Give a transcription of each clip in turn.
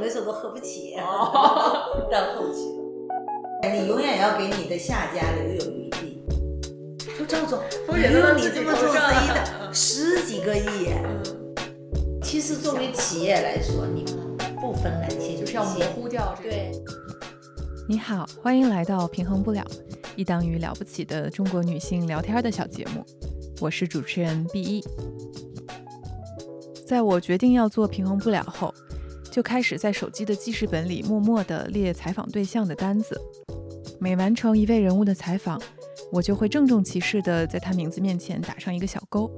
的时候都喝不起，到后期了。你永远要给你的下家留有余地。说赵总，没有你这么做生意 的十几个亿。其实作为企业来说，你不分男性，就是要模糊掉。对。你好，欢迎来到平衡不了，一档与了不起的中国女性聊天的小节目。我是主持人 B 一。在我决定要做平衡不了后，就开始在手机的记事本里默默地列采访对象的单子。每完成一位人物的采访，我就会郑重其事地在他名字面前打上一个小勾，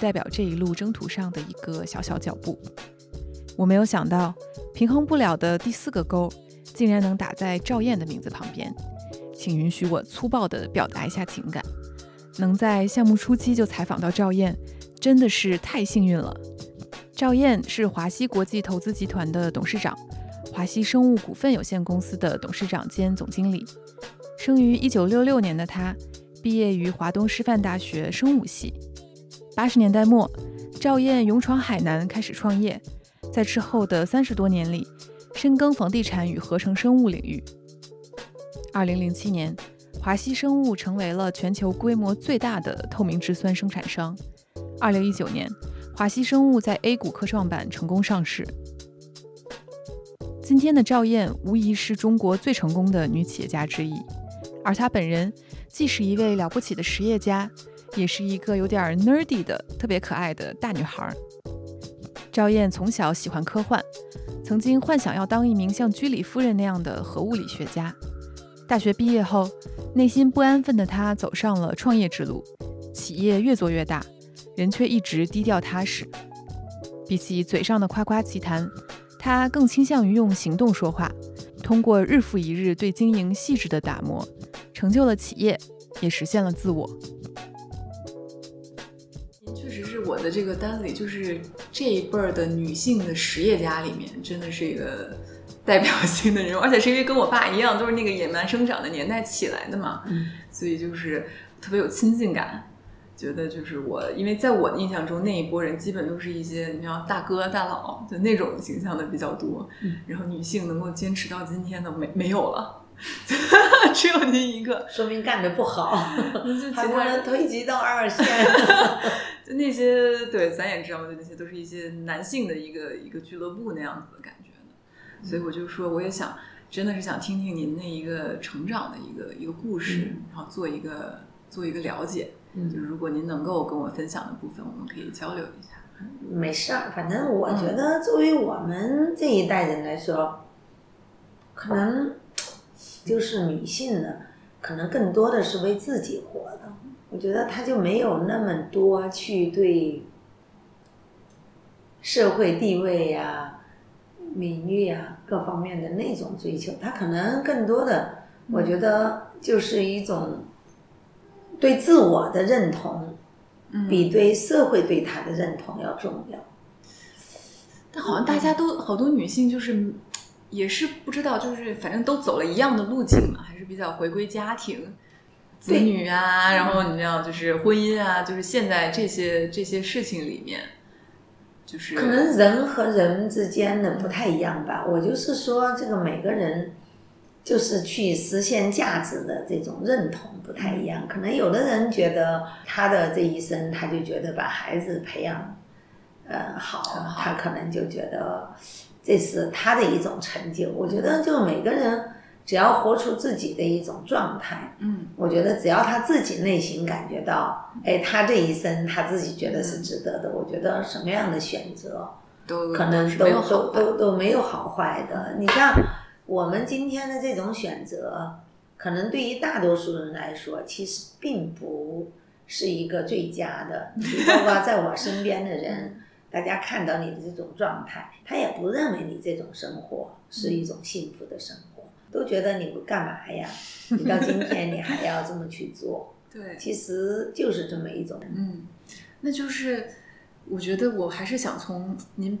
代表这一路征途上的一个小小脚步。我没有想到，平衡不了的第四个勾，竟然能打在赵燕的名字旁边。请允许我粗暴地表达一下情感。能在项目初期就采访到赵燕，真的是太幸运了。赵燕是华西国际投资集团的董事长，华西生物股份有限公司的董事长兼总经理。生于一九六六年的他，毕业于华东师范大学生物系。八十年代末，赵燕勇闯海南开始创业，在之后的三十多年里，深耕房地产与合成生物领域。二零零七年。华西生物成为了全球规模最大的透明质酸生产商。二零一九年，华西生物在 A 股科创板成功上市。今天的赵燕无疑是中国最成功的女企业家之一，而她本人既是一位了不起的实业家，也是一个有点 nerdy 的特别可爱的大女孩。赵燕从小喜欢科幻，曾经幻想要当一名像居里夫人那样的核物理学家。大学毕业后，内心不安分的她走上了创业之路，企业越做越大，人却一直低调踏实。比起嘴上的夸夸其谈，他更倾向于用行动说话，通过日复一日对经营细致的打磨，成就了企业，也实现了自我。确实是我的这个单子里，就是这一辈儿的女性的实业家里面，真的是一个。代表性的人物，而且是因为跟我爸一样，都是那个野蛮生长的年代起来的嘛，所以就是特别有亲近感。觉得就是我，因为在我的印象中，那一波人基本都是一些你像大哥大佬就那种形象的比较多。然后女性能够坚持到今天的没没有了，只有您一个，说明干的不好。很多人推及到二线，就那些对，咱也知道，就那些都是一些男性的一个一个俱乐部那样子的感觉。所以我就说，我也想，真的是想听听您那一个成长的一个一个故事，然后做一个做一个了解。嗯，就如果您能够跟我分享的部分，我们可以交流一下。没事儿，反正我觉得作为我们这一代人来说，可能就是女性呢，可能更多的是为自己活的。我觉得她就没有那么多去对社会地位呀。名誉啊，各方面的那种追求，她可能更多的，我觉得就是一种对自我的认同，比对社会对他的认同要重要。但好像大家都好多女性就是也是不知道，就是反正都走了一样的路径嘛，还是比较回归家庭、子女啊，然后你知道就是婚姻啊，就是现在这些这些事情里面。就是可能人和人之间的不太一样吧。我就是说，这个每个人就是去实现价值的这种认同不太一样。可能有的人觉得他的这一生，他就觉得把孩子培养，呃好，他可能就觉得这是他的一种成就。我觉得就每个人。只要活出自己的一种状态，嗯，我觉得只要他自己内心感觉到，哎，他这一生他自己觉得是值得的。我觉得什么样的选择，都可能都都都都没有好坏的。你像我们今天的这种选择，可能对于大多数人来说，其实并不是一个最佳的。你包括在我身边的人，大家看到你的这种状态，他也不认为你这种生活是一种幸福的生活。都觉得你不干嘛呀？你到今 天你还要这么去做？对，其实就是这么一种。嗯，那就是我觉得我还是想从您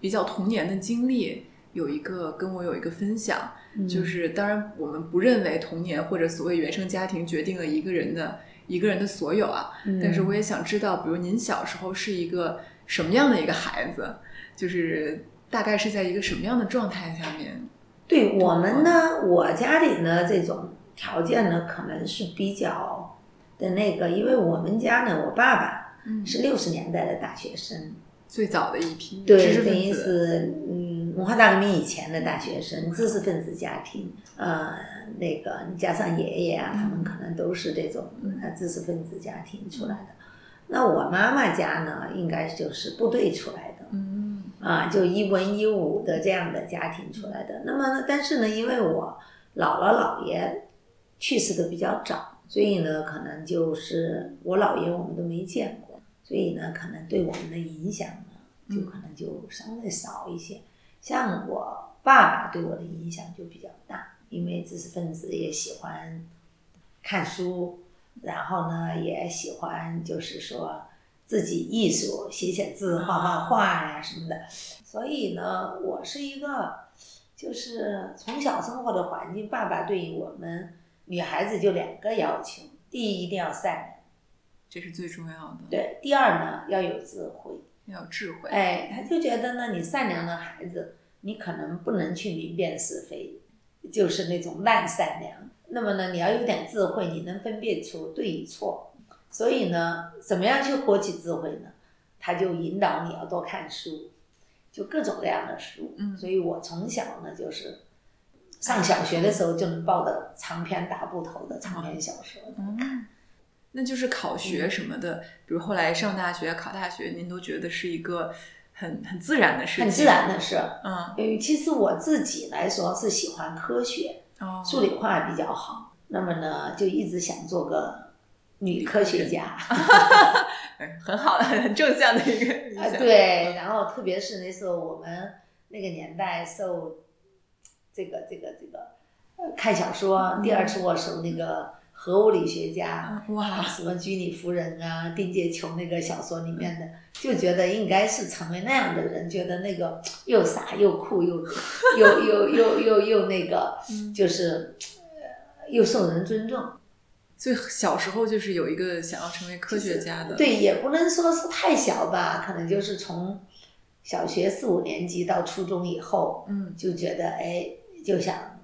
比较童年的经历有一个跟我有一个分享，就是当然我们不认为童年或者所谓原生家庭决定了一个人的一个人的所有啊，但是我也想知道，比如您小时候是一个什么样的一个孩子，就是。大概是在一个什么样的状态下面？对我们呢，我家里呢这种条件呢，可能是比较的那个，因为我们家呢，我爸爸嗯。是六十年代的大学生，最早的一批知对，识等于分子，是嗯，文化大革命以前的大学生，知识分子家庭，呃，那个你加上爷爷啊，他们可能都是这种呃知识分子家庭出来的。那我妈妈家呢，应该就是部队出来的，嗯啊，就一文一武的这样的家庭出来的。那么呢，但是呢，因为我姥姥姥爷去世的比较早，所以呢，可能就是我姥爷我们都没见过，所以呢，可能对我们的影响呢，就可能就稍微少一些。像我爸爸对我的影响就比较大，因为知识分子也喜欢看书，然后呢，也喜欢就是说自己艺术，写写字、画画画呀、什么的。所以呢，我是一个，就是从小生活的环境，爸爸对于我们女孩子就两个要求：第一，一定要善良；这是最重要的，对，第二呢，要有智慧。要有智慧。哎，他就觉得呢，你善良的孩子，你可能不能去明辨是非，就是那种烂善良。那么呢，你要有点智慧，你能分辨出对与错。所以呢，怎么样去获取智慧呢？他就引导你要多看书，就各种各样的书。嗯所以我从小呢，就是上小学的时候就能抱着长篇大部头的长篇小说。嗯，那就是考学什么的，比如后来上大学、考大学，您都觉得是一个很很自然的事情，很自然的事。嗯，呃，其实我自己来说是喜欢科学，哦，数理化比较好。那么呢，就一直想做个女科学家。哎很好的、很正向的一个对，然后特别是那时候我们那个年代受这个这个这个呃看小说，第二次握手那个核物理学家。嗯哇，什么居里夫人啊，丁洁琼那个小说里面的，就觉得应该是成为那样的人，觉得那个又傻又酷又又又又又又那个，嗯就是呃又受人尊重。所以小时候就是有一个想要成为科学家的，对，也不能说是太小吧，可能就是从小学四五年级到初中以后，嗯就觉得哎，就想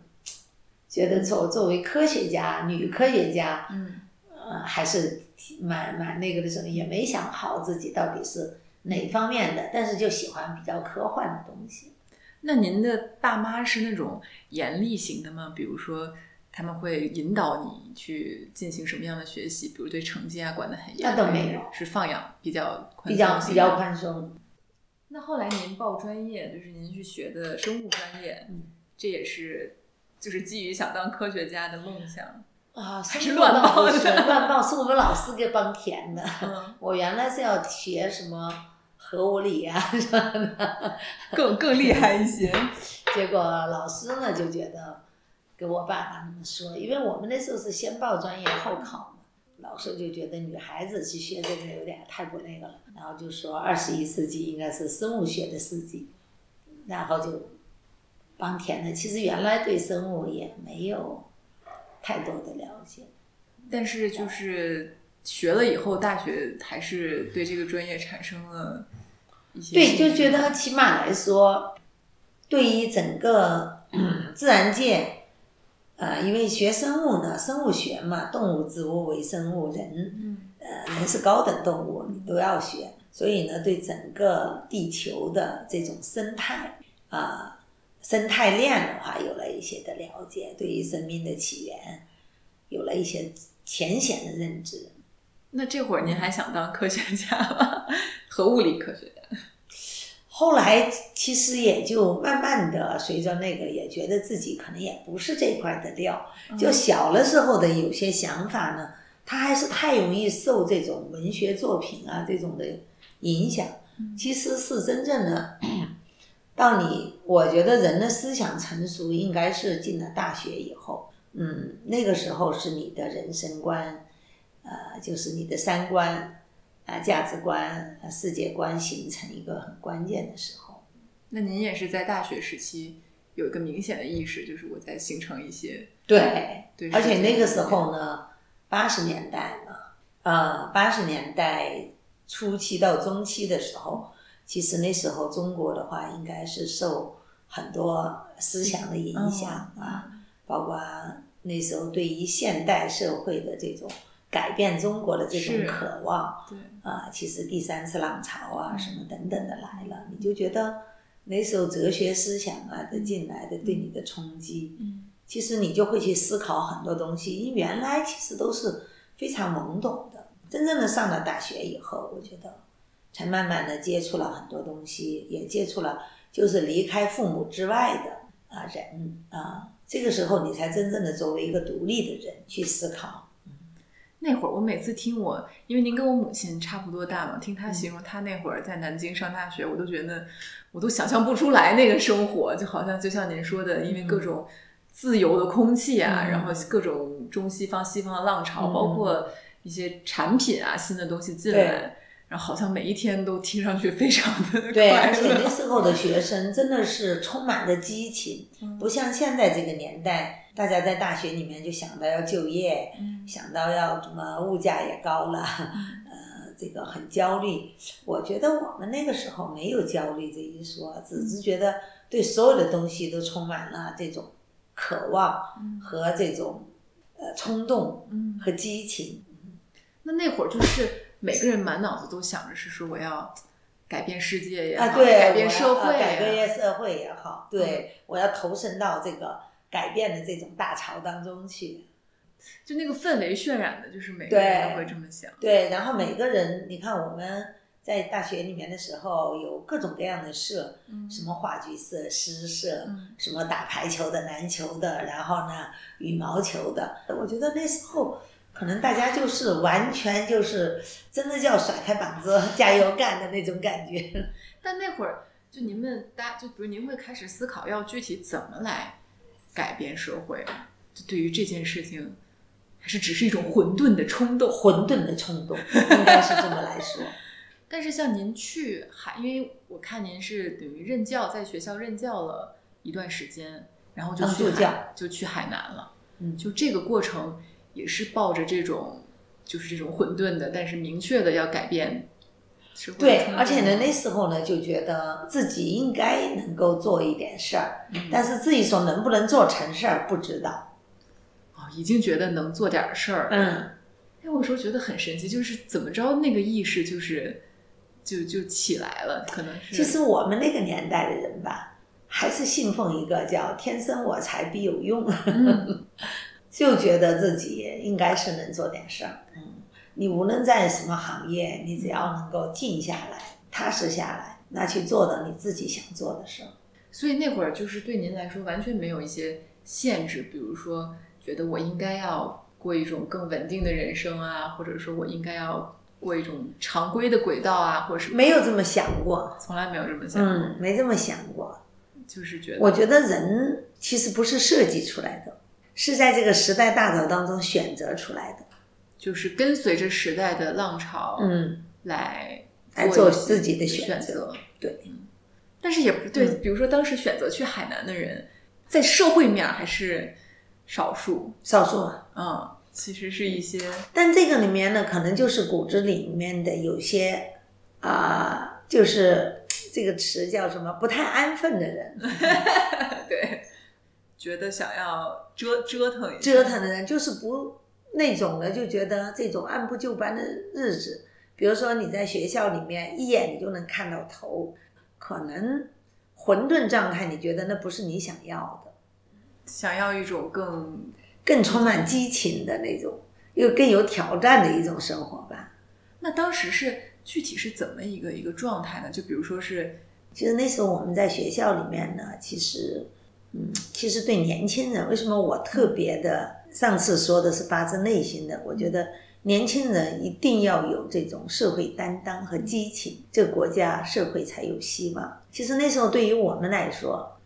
觉得作作为科学家，女科学家，嗯呃，还是蛮蛮那个的时候，也没想好自己到底是哪方面的，但是就喜欢比较科幻的东西。那您的爸妈是那种严厉型的吗？比如说，他们会引导你去进行什么样的学习？比如对成绩啊管得很严，那倒没有是放养比较宽比较比较宽松，那后来您报专业，就是您去学的生物专业，嗯这也是就是基于想当科学家的梦想。啊，还是乱报乱报，是我们老师给帮填的。嗯，我原来是要学什么核物理啊什么的，更更厉害一些。结果老师呢就觉得跟我爸爸那么说，因为我们那时候是先报专业后考嘛，老师就觉得女孩子去学这个有点太不那个了，然后就说二十一世纪应该是生物学的世纪，然后就帮填的。其实原来对生物也没有太多的了解。但是就是学了以后，大学还是对这个专业产生了一些对，就觉得起码来说，对于整个、嗯、自然界，呃，因为学生物呢，生物学嘛，动物、植物、微生物、人，嗯呃，人是高等动物，你都要学，所以呢，对整个地球的这种生态啊、生态链的话，有了一些的了解，对于生命的起源有了一些浅显的认知。那这会儿您还想当科学家吗？和物理科学家？后来其实也就慢慢的随着那个，也觉得自己可能也不是这块的料。就小的时候的有些想法呢，他还是太容易受这种文学作品啊这种的影响。其实是真正的，到你我觉得人的思想成熟应该是进了大学以后，嗯，那个时候是你的人生观，呃，就是你的三观。啊，价值观、啊世界观形成一个很关键的时候。那您也是在大学时期有一个明显的意识，就是我在形成一些对，对，而且那个时候呢，八十年代嘛，呃，八十年代初期到中期的时候，其实那时候中国的话，应该是受很多思想的影响啊，包括那时候对于现代社会的这种改变中国的这种渴望，对，啊，其实第三次浪潮啊什么等等的来了，你就觉得那时候哲学思想啊的进来的对你的冲击，嗯其实你就会去思考很多东西，因为原来其实都是非常懵懂的。真正的上了大学以后，我觉得才慢慢的接触了很多东西，也接触了就是离开父母之外的啊人啊，这个时候你才真正的作为一个独立的人去思考。那会儿我每次听我，因为您跟我母亲差不多大嘛，听嗯。她形容她那会儿在南京上大学，我都觉得我都想象不出来那个生活，就好像就像您说的，因为各种自由的空气啊，嗯然后各种中西方西方的浪潮，嗯。包括一些产品啊新的东西进来，然后好像每一天都听上去非常的对，而且那乐。时候的学生真的是充满着激情，嗯。不像现在这个年代，大家在大学里面就想到要就业，嗯。想到要什么物价也高了，呃，这个很焦虑。我觉得我们那个时候没有焦虑这一说，只是觉得对所有的东西都充满了这种渴望嗯。和这种呃冲动嗯，和激情。那那会儿就是每个人满脑子都想着是说我要改变世界也好，啊，对，改变社会要改变社会也好，对、我要投身到这个改变的这种大潮当中去。就那个氛围渲染的，就是每个人都会这么想。对，然后每个人，你看我们在大学里面的时候，有各种各样的社，嗯什么话剧社、诗社，嗯什么打排球的、篮球的，然后呢羽毛球的。我觉得那时候可能大家就是完全就是真的叫甩开膀子加油干的那种感觉。但那会儿，就您们大，就比如您会开始思考要具体怎么来改变社会，就对于这件事情，还是只是一种混沌的冲动。混沌的冲动，应该是这么来说。但是像您去海，因为我看您是等于任教，在学校任教了一段时间，然后就去海，就去海南了。嗯就这个过程也是抱着这种，就是这种混沌的，但是明确的要改变对而且呢，那时候呢就觉得自己应该能够做一点事儿，嗯但是自己说能不能做成事儿不知道。哦，已经觉得能做点事儿。嗯，哎，我有时候觉得很神奇，就是怎么着那个意识就是就就起来了，可能是其实我们那个年代的人吧，还是信奉一个叫“天生我材必有用”，嗯 就觉得自己应该是能做点事儿。嗯，你无论在什么行业，你只要能够静下来、踏实下来，那去做的你自己想做的事儿。所以那会儿就是对您来说完全没有一些限制，比如说觉得我应该要过一种更稳定的人生啊，或者说我应该要过一种常规的轨道啊，或者是没有这么想过，从来没有这么想过，嗯，没这么想过。就是觉得我觉得人其实不是设计出来的，是在这个时代大潮当中选择出来的。就是跟随着时代的浪潮，嗯，来来做自己的选选择对嗯，但是也不对，嗯。比如说当时选择去海南的人，在社会面还是少数，少数啊。嗯，其实是一些。但这个里面呢，可能就是骨子里面的有些啊、就是这个词叫什么？不太安分的人，对，觉得想要折折腾一下折腾的人，就是不那种的，就觉得这种按部就班的日子，比如说你在学校里面一眼你就能看到头，可能混沌状态，你觉得那不是你想要的。想要一种更更充满激情的那种，又更有挑战的一种生活吧。那当时是具体是怎么一个一个状态呢？就比如说是其实那时候我们在学校里面呢，其实，嗯，其实对年轻人，为什么我特别的，上次说的是发自内心的，我觉得年轻人一定要有这种社会担当和激情，这个国家社会才有希望。其实那时候对于我们来说，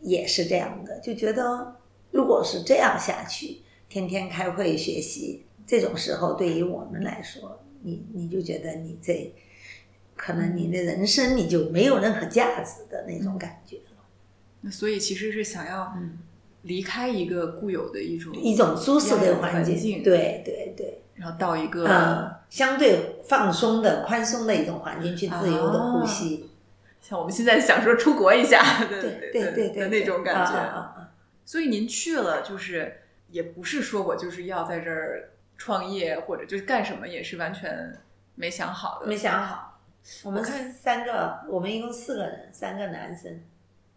也是这样的，就觉得如果是这样下去，天天开会学习，这种时候对于我们来说，你你就觉得你这可能你的人生你就没有任何价值的那种感觉，那所以其实是想要嗯离开一个固有的一种一种舒适的环环境，对对对，然后到一个、嗯，相对放松的、宽松的一种环境去自由的呼吸。像我们现在想说出国一下，对对对对那种感觉。所以您去了，就是也不是说我就是要在这儿创业，或者就是干什么，也是完全没想好的。没想好。我们看三个，我们一共四个人，三个男生。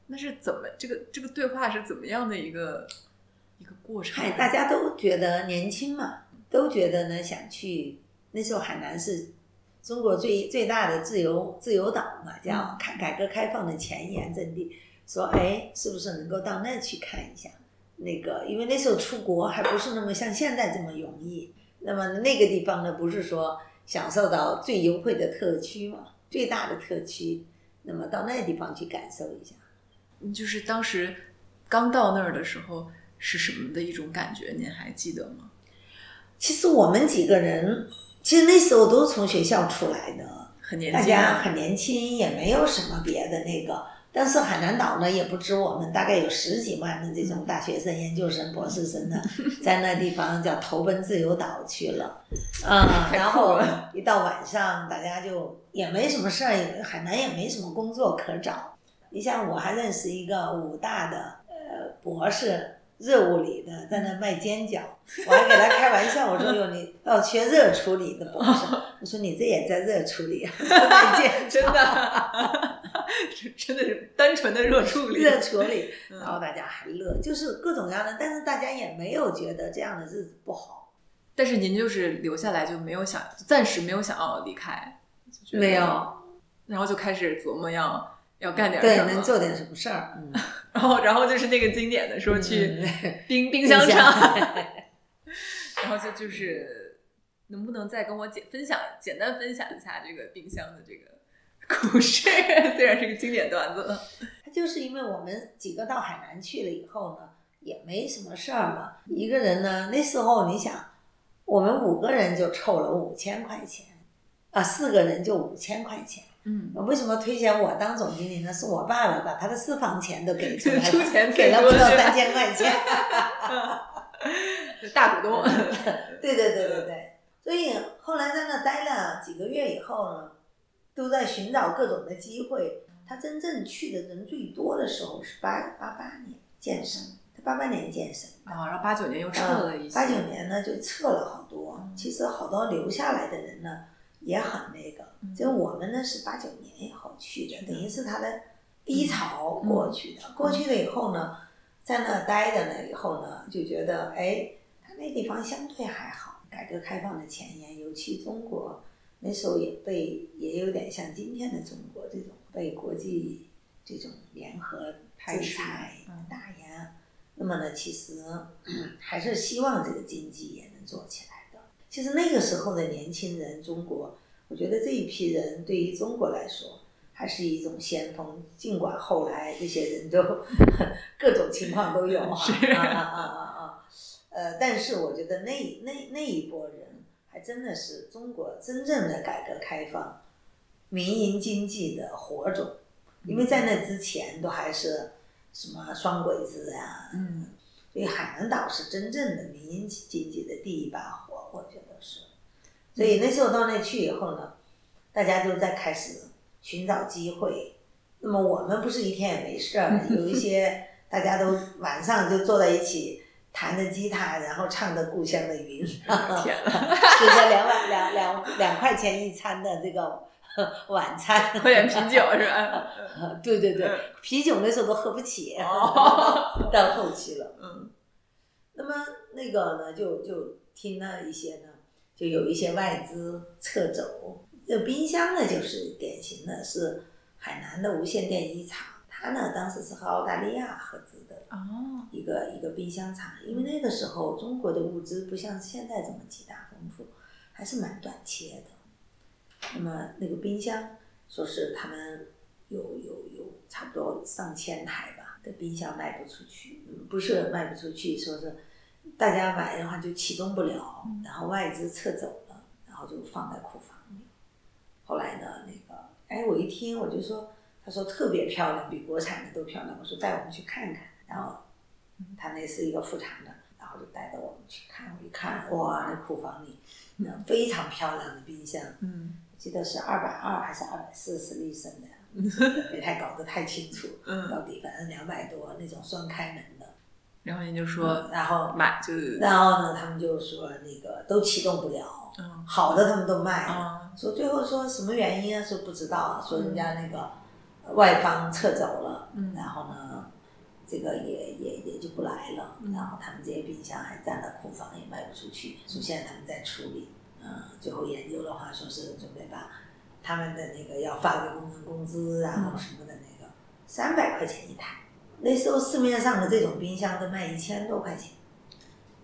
那是怎么这个这个对话是怎么样的一个一个过程？嗨，大家都觉得年轻嘛，都觉得呢想去。那时候海南是中国最最大的自由自由岛嘛，叫开改革开放的前沿阵地。说哎，是不是能够到那去看一下？那个，因为那时候出国还不是那么像现在这么容易。那么那个地方呢，不是说享受到最优惠的特区嘛，最大的特区。那么到那地方去感受一下。就是当时刚到那儿的时候是什么的一种感觉？您还记得吗？其实我们几个人，其实那时候都是从学校出来的，很年轻啊，大家很年轻，也没有什么别的那个。但是海南岛呢，也不止我们，大概有十几万的这种大学生、研究生、博士生呢，在那地方叫投奔自由岛去了，啊、太然后一到晚上，大家就也没什么事儿，海南也没什么工作可找。你像我还认识一个武大的呃博士，热物理的，在那卖煎饺，我还给他开玩笑，我说哟你哦学热处理的博士，我说你这也在热处理啊，卖煎饺 真的，真的是单纯的热处理。热处理，嗯然后大家还乐，就是各种各样的，但是大家也没有觉得这样的日子不好，但是您就是留下来就没有想，暂时没有想要离开，没有，然后就开始琢磨要要干点对，什么，能做点什么事儿，嗯，然后然后就是那个经典的说去嗯 冰冰箱厂，然后就就是能不能再跟我简分享简单分享一下这个冰箱的这个故事？虽然是个经典段子了，他就是因为我们几个到海南去了以后呢，也没什么事儿嘛。一个人呢，那时候你想，我们五个人就凑了五千块钱，啊，四个人就五千块钱。嗯，为什么推荐我当总经理呢？是我爸爸把他的私房钱都给出来了，出钱给了不到三千块钱。大股东，对对对对对，所以后来在那待了几个月以后呢，都在寻找各种的机会。他真正去的人最多的时候是八八八年健身，他八八年健身，啊，然后八九年又撤了一些，八九年呢就撤了好多。其实好多留下来的人呢也很那个，就我们呢是八九年以后去的，等于是他的低潮过去的。过去了以后呢，在那待着呢以后呢，就觉得哎，他那地方相对还好，改革开放的前沿，尤其中国那时候也被也有点像今天的中国这种被国际这种联合制裁嗯打压。那么呢，其实、嗯还是希望这个经济也能做起来的。其实那个时候的年轻人，中国，我觉得这一批人对于中国来说，还是一种先锋。尽管后来这些人都 各种情况都有啊啊啊啊啊啊，呃，但是我觉得那那那一波人，还真的是中国真正的改革开放、民营经济的火种。因为在那之前都还是什么双轨制啊，嗯，所以海南岛是真正的民营经济的第一把火，我觉得是。所以那时候到那去以后呢，大家就在开始寻找机会。那么我们不是一天也没事儿，有一些 大家都晚上就坐在一起弹着吉他，然后唱着《故乡的云》，天呐，吃着两碗两两两块钱一餐的这个 晚餐，喝点啤酒是吧？对对对，啤酒那时候都喝不起，哦 到后期了。嗯那么那个呢，就就听了一些呢，就有一些外资撤走。这冰箱呢，就是典型的是海南的无线电一厂，它呢当时是和澳大利亚合资的哦，一个一个冰箱厂，因为那个时候中国的物资不像现在这么极大丰富，还是蛮短缺的。那么那个冰箱，说是他们有有有差不多上千台吧的冰箱卖不出去，嗯不是卖不出去，说是大家买的话就启动不了，然后外资撤走了，然后就放在库房里。后来呢，那个哎，我一听我就说，他说特别漂亮，比国产的都漂亮。我说带我们去看看，然后他那是一个副厂的，然后就带着我们去看。我一看，哇，那库房里那非常漂亮的冰箱，嗯记得是二百二还是二百四十立升的，没太搞得太清楚，嗯到底反正两百多那种双开门的，然后您就说然后买就然后呢，他们就说那个都启动不了，嗯好的他们都卖了，啊说最后说什么原因啊？说不知道，说人家那个外方撤走了，嗯然后呢，这个也也也就不来了，嗯然后他们这些冰箱还占了库房，也卖不出去，说现在他们在处理，嗯，最后研究的话，说是准备把他们的那个要发给工人工资，然后什么的那个三百块钱一台，那时候市面上的这种冰箱都卖一千多块钱，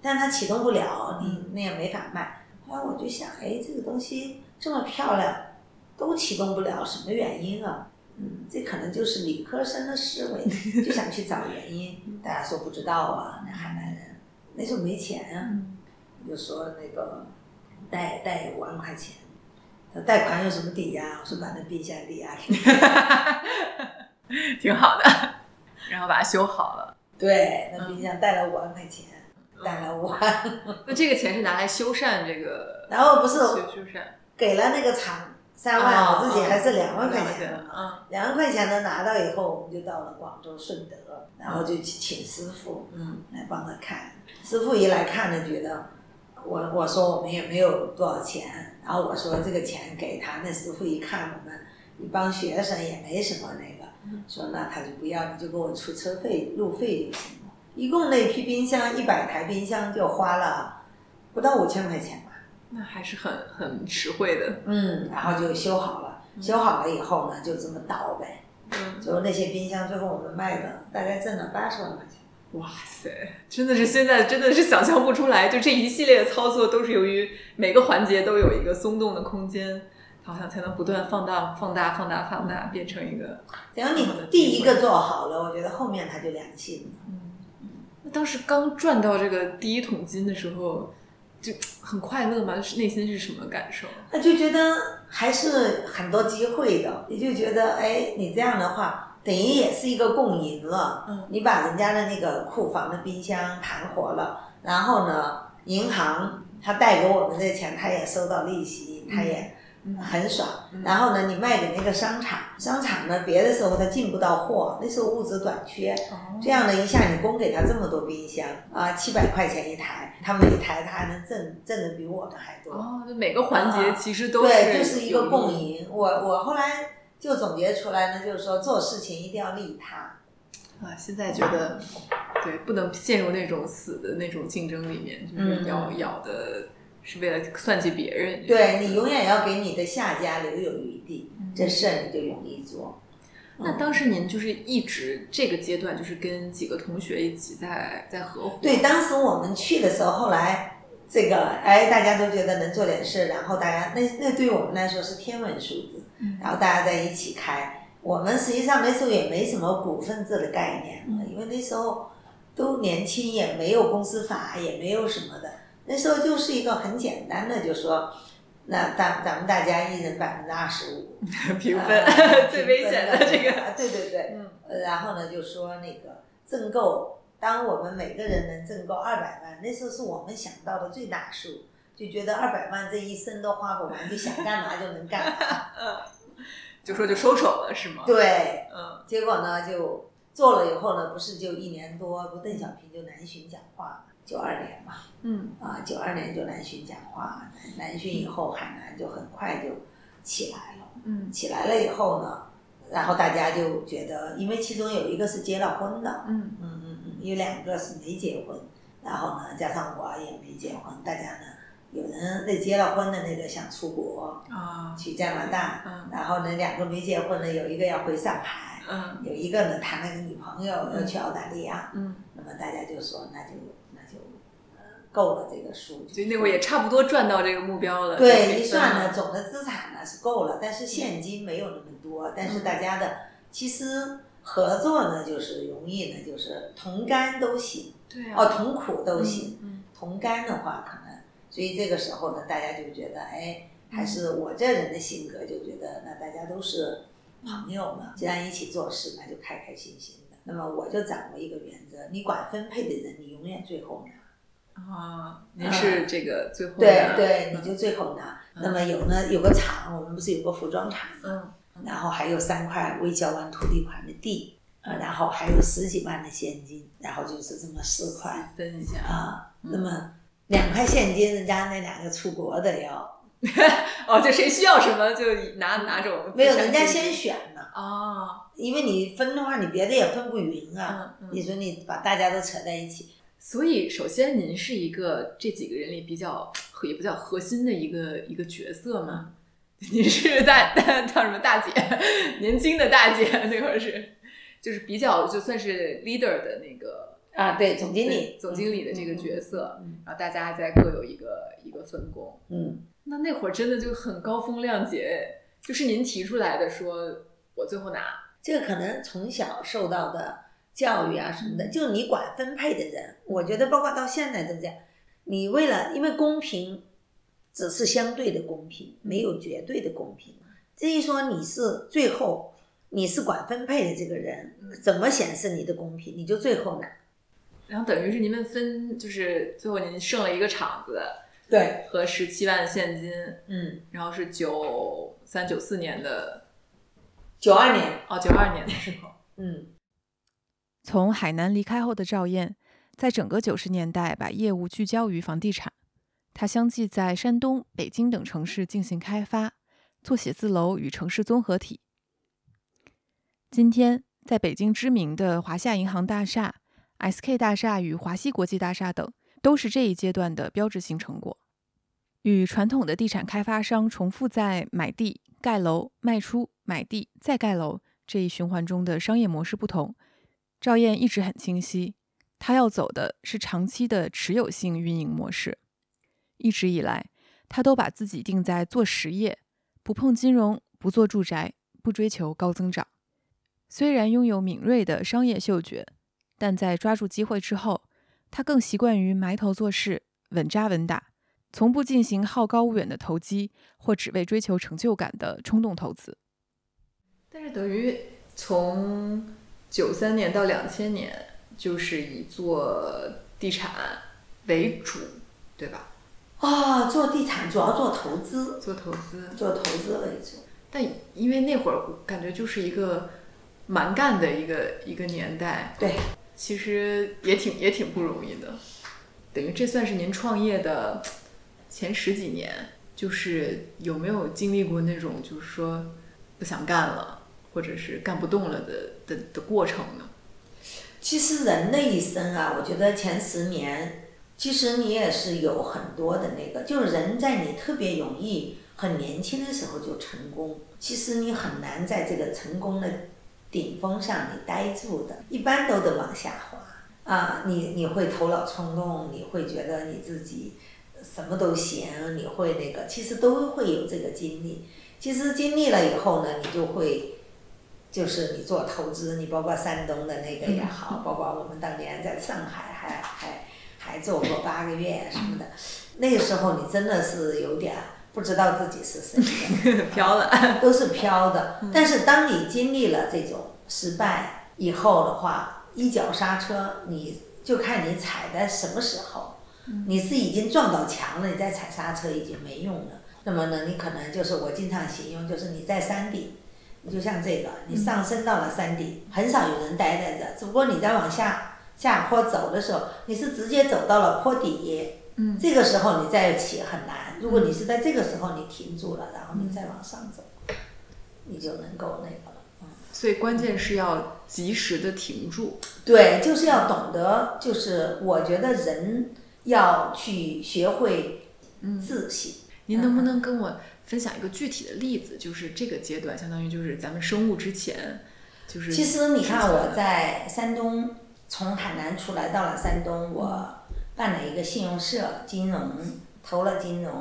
但它启动不了，你那也没法卖。后来我就想，哎，这个东西这么漂亮，都启动不了，什么原因啊？嗯，这可能就是理科生的思维，就想去找原因。大家说不知道啊，那海南人那时候没钱啊，嗯就说那个贷贷五万块钱，他贷款有什么抵押？我说把那冰箱抵押给你。挺好的，然后把它修好了。对，那冰箱贷了五万块钱，贷了五万，那这个钱是拿来修缮这个 然后不是修修缮给了那个厂三万，哦我自己还是两万块钱两万块钱呢拿到以后，我们就到了广州顺德，然后就去请师傅嗯来帮他看。师傅一来看呢，觉得我我说我们也没有多少钱，然后我说这个钱给他，那师傅一看我们一帮学生也没什么那个，说那他就不要，你就给我出车费路费就行了。一共那批冰箱一百台冰箱就花了不到五千块钱吧。那还是很很实惠的。嗯，然后就修好了，修好了以后呢，就这么倒呗。嗯，就那些冰箱，最后我们卖的大概挣了八十万块钱。哇塞，真的是现在真的是想象不出来，就这一系列的操作都是由于每个环节都有一个松动的空间，好像才能不断放大、放大、放大、放大，变成一个。只要你第一个做好了，我觉得后面它就良性了。那当时刚赚到这个第一桶金的时候，就很快乐吗？就是内心是什么感受？那就觉得还是很多机会的，也就觉得，哎，你这样的话，等于也是一个共赢了。嗯你把人家的那个库房的冰箱盘活了，然后呢，银行他贷给我们的钱，他也收到利息，他也嗯很爽。嗯然后呢，你卖给那个商场，商场呢别的时候他进不到货，那时候物资短缺，这样呢一下你供给他这么多冰箱啊，七百块钱一台，他每台他还能挣挣的比我们还多。哦，就每个环节其实都是对，就是一个共。赢。我我后来就总结出来呢，就是说做事情一定要利他。啊，现在觉得对，不能陷入那种死的那种竞争里面，就是嗯要咬的是为了算计别人。对你永远要给你的下家留有余地，嗯这事儿你就容易做。那当时您就是一直这个阶段，就是跟几个同学一起在在合伙。对，当时我们去的时候，后来这个哎，大家都觉得能做点事，然后大家那那对于我们来说是天文数字，嗯然后大家在一起开。我们实际上那时候也没什么股份制的概念，因为那时候都年轻，也没有公司法，也没有什么的。那时候就是一个很简单的，就说那咱咱们大家一人百分之二十五，平分、呃 最危险的这个。啊对对对，嗯呃然后呢就说那个挣够，当我们每个人能挣够二百万，那时候是我们想到的最大数，就觉得二百万这一生都花不完，就想干嘛就能干嘛。就说就收手了是吗？对，嗯结果呢就做了以后呢，不是就一年多，不邓小平就南巡讲话嘛，九二年嘛，嗯啊，九二年就南巡讲话，南南巡以后海南就很快就起来了。嗯起来了以后呢，然后大家就觉得，因为其中有一个是结了婚的，嗯嗯嗯嗯，有两个是没结婚，然后呢，加上我也没结婚，大家呢，有人那结了婚的那个想出国啊。去加拿大，嗯。然后呢，两个没结婚的有一个要回上海，嗯。有一个呢谈了个女朋友要去澳大利亚，嗯，那么大家就说那就那就呃够了这个数，就那会儿也差不多赚到这个目标了。对，一算呢，总的资产呢是够了，但是现金没有那么多。但是大家的其实合作呢，就是容易呢，就是同甘都行，对啊，哦，同苦都行。嗯同甘的话，所以这个时候呢，大家就觉得，哎，还是我这人的性格，就觉得那大家都是朋友嘛，既然一起做事，那就开开心心的。那么我就掌握一个原则，你管分配的人，你永远最后拿。啊，您是这个最后对对，你就最后拿。那么有呢，有个厂，我们不是有个服装厂吗？嗯，然后还有三块未交完土地款的地，呃，然后还有十几万的现金，然后就是这么四块分一下。啊。那么两块现金，人家那两个出国的要 哦，就谁需要什么就拿哪种。没有，人家先选呢，哦，因为你分的话，你别的也分不匀啊。嗯嗯你说你把大家都扯在一起，所以首先您是一个这几个人里比较也比较核心的一个一个角色吗？您是大大叫什么大姐，年轻的大姐那会儿是，就是比较就算是 leader 的那个啊，对，总经理，总经理的这个角色，嗯然后大家再各有一个一个分工。嗯，那那会儿真的就很高风亮节，就是您提出来的说，我最后拿，这个可能从小受到的教育啊什么的，就是你管分配的人，我觉得包括到现在都这样。你为了因为公平，只是相对的公平，没有绝对的公平。至于说你是最后你是管分配的这个人，怎么显示你的公平，你就最后拿。然后等于是您们分，就是最后您剩了一个厂子对，和十七万现金，嗯，然后是九三九四年的九二年，哦九二年的时候，嗯，从海南离开后的赵燕，在整个九十年代把业务聚焦于房地产。他相继在山东、北京等城市进行开发，做写字楼与城市综合体。今天，在北京知名的华夏银行大厦、SK 大厦与华西国际大厦等，都是这一阶段的标志性成果。与传统的地产开发商重复在买地、盖楼、卖出、买地再盖楼这一循环中的商业模式不同，赵燕一直很清晰，她要走的是长期的持有性运营模式。一直以来，她都把自己定在做实业，不碰金融，不做住宅，不追求高增长。虽然拥有敏锐的商业嗅觉，但在抓住机会之后，他更习惯于埋头做事，稳扎稳打，从不进行好高骛远的投机或只为追求成就感的冲动投资。但是等于从九三年到两千年，就是以做地产为主，对吧？哦，做地产主要做投资，做投资，做投资为主。但因为那会儿感觉就是一个蛮干的一个一个年代，对，其实也挺也挺不容易的。等于这算是您创业的前十几年，就是有没有经历过那种就是说不想干了，或者是干不动了的的的过程呢？其实人的一生啊，我觉得前十年，其实你也是有很多的那个，就是人在你特别容易很年轻的时候就成功，其实你很难在这个成功的顶峰上你待住的，一般都得往下滑啊。你你会头脑冲动，你会觉得你自己什么都行，你会那个，其实都会有这个经历。其实经历了以后呢，你就会。就是你做投资，你包括山东的那个也好，包括我们当年在上海还还还做过八个月什么的，那个时候你真的是有点不知道自己是谁，飘了，都是飘的。但是当你经历了这种失败以后的话，一脚刹车，你就看你踩在什么时候。你是已经撞到墙了，你再踩刹车已经没用了。那么呢，你可能就是我经常形容，就是你在山顶。你就像这个，你上升到了山顶，很少有人待在这。只不过你在往下下坡走的时候，你是直接走到了坡底，嗯，这个时候你再起很难。如果你是在这个时候你停住了，然后你再往上走，你就能够那个了。嗯，所以关键是要及时的停住。对，就是要懂得，就是我觉得人要去学会自省。您能不能跟我？分享一个具体的例子，就是这个阶段，相当于就是咱们生物之前，就是其实你看我在山东，从海南出来到了山东，我办了一个信用社，金融投了金融，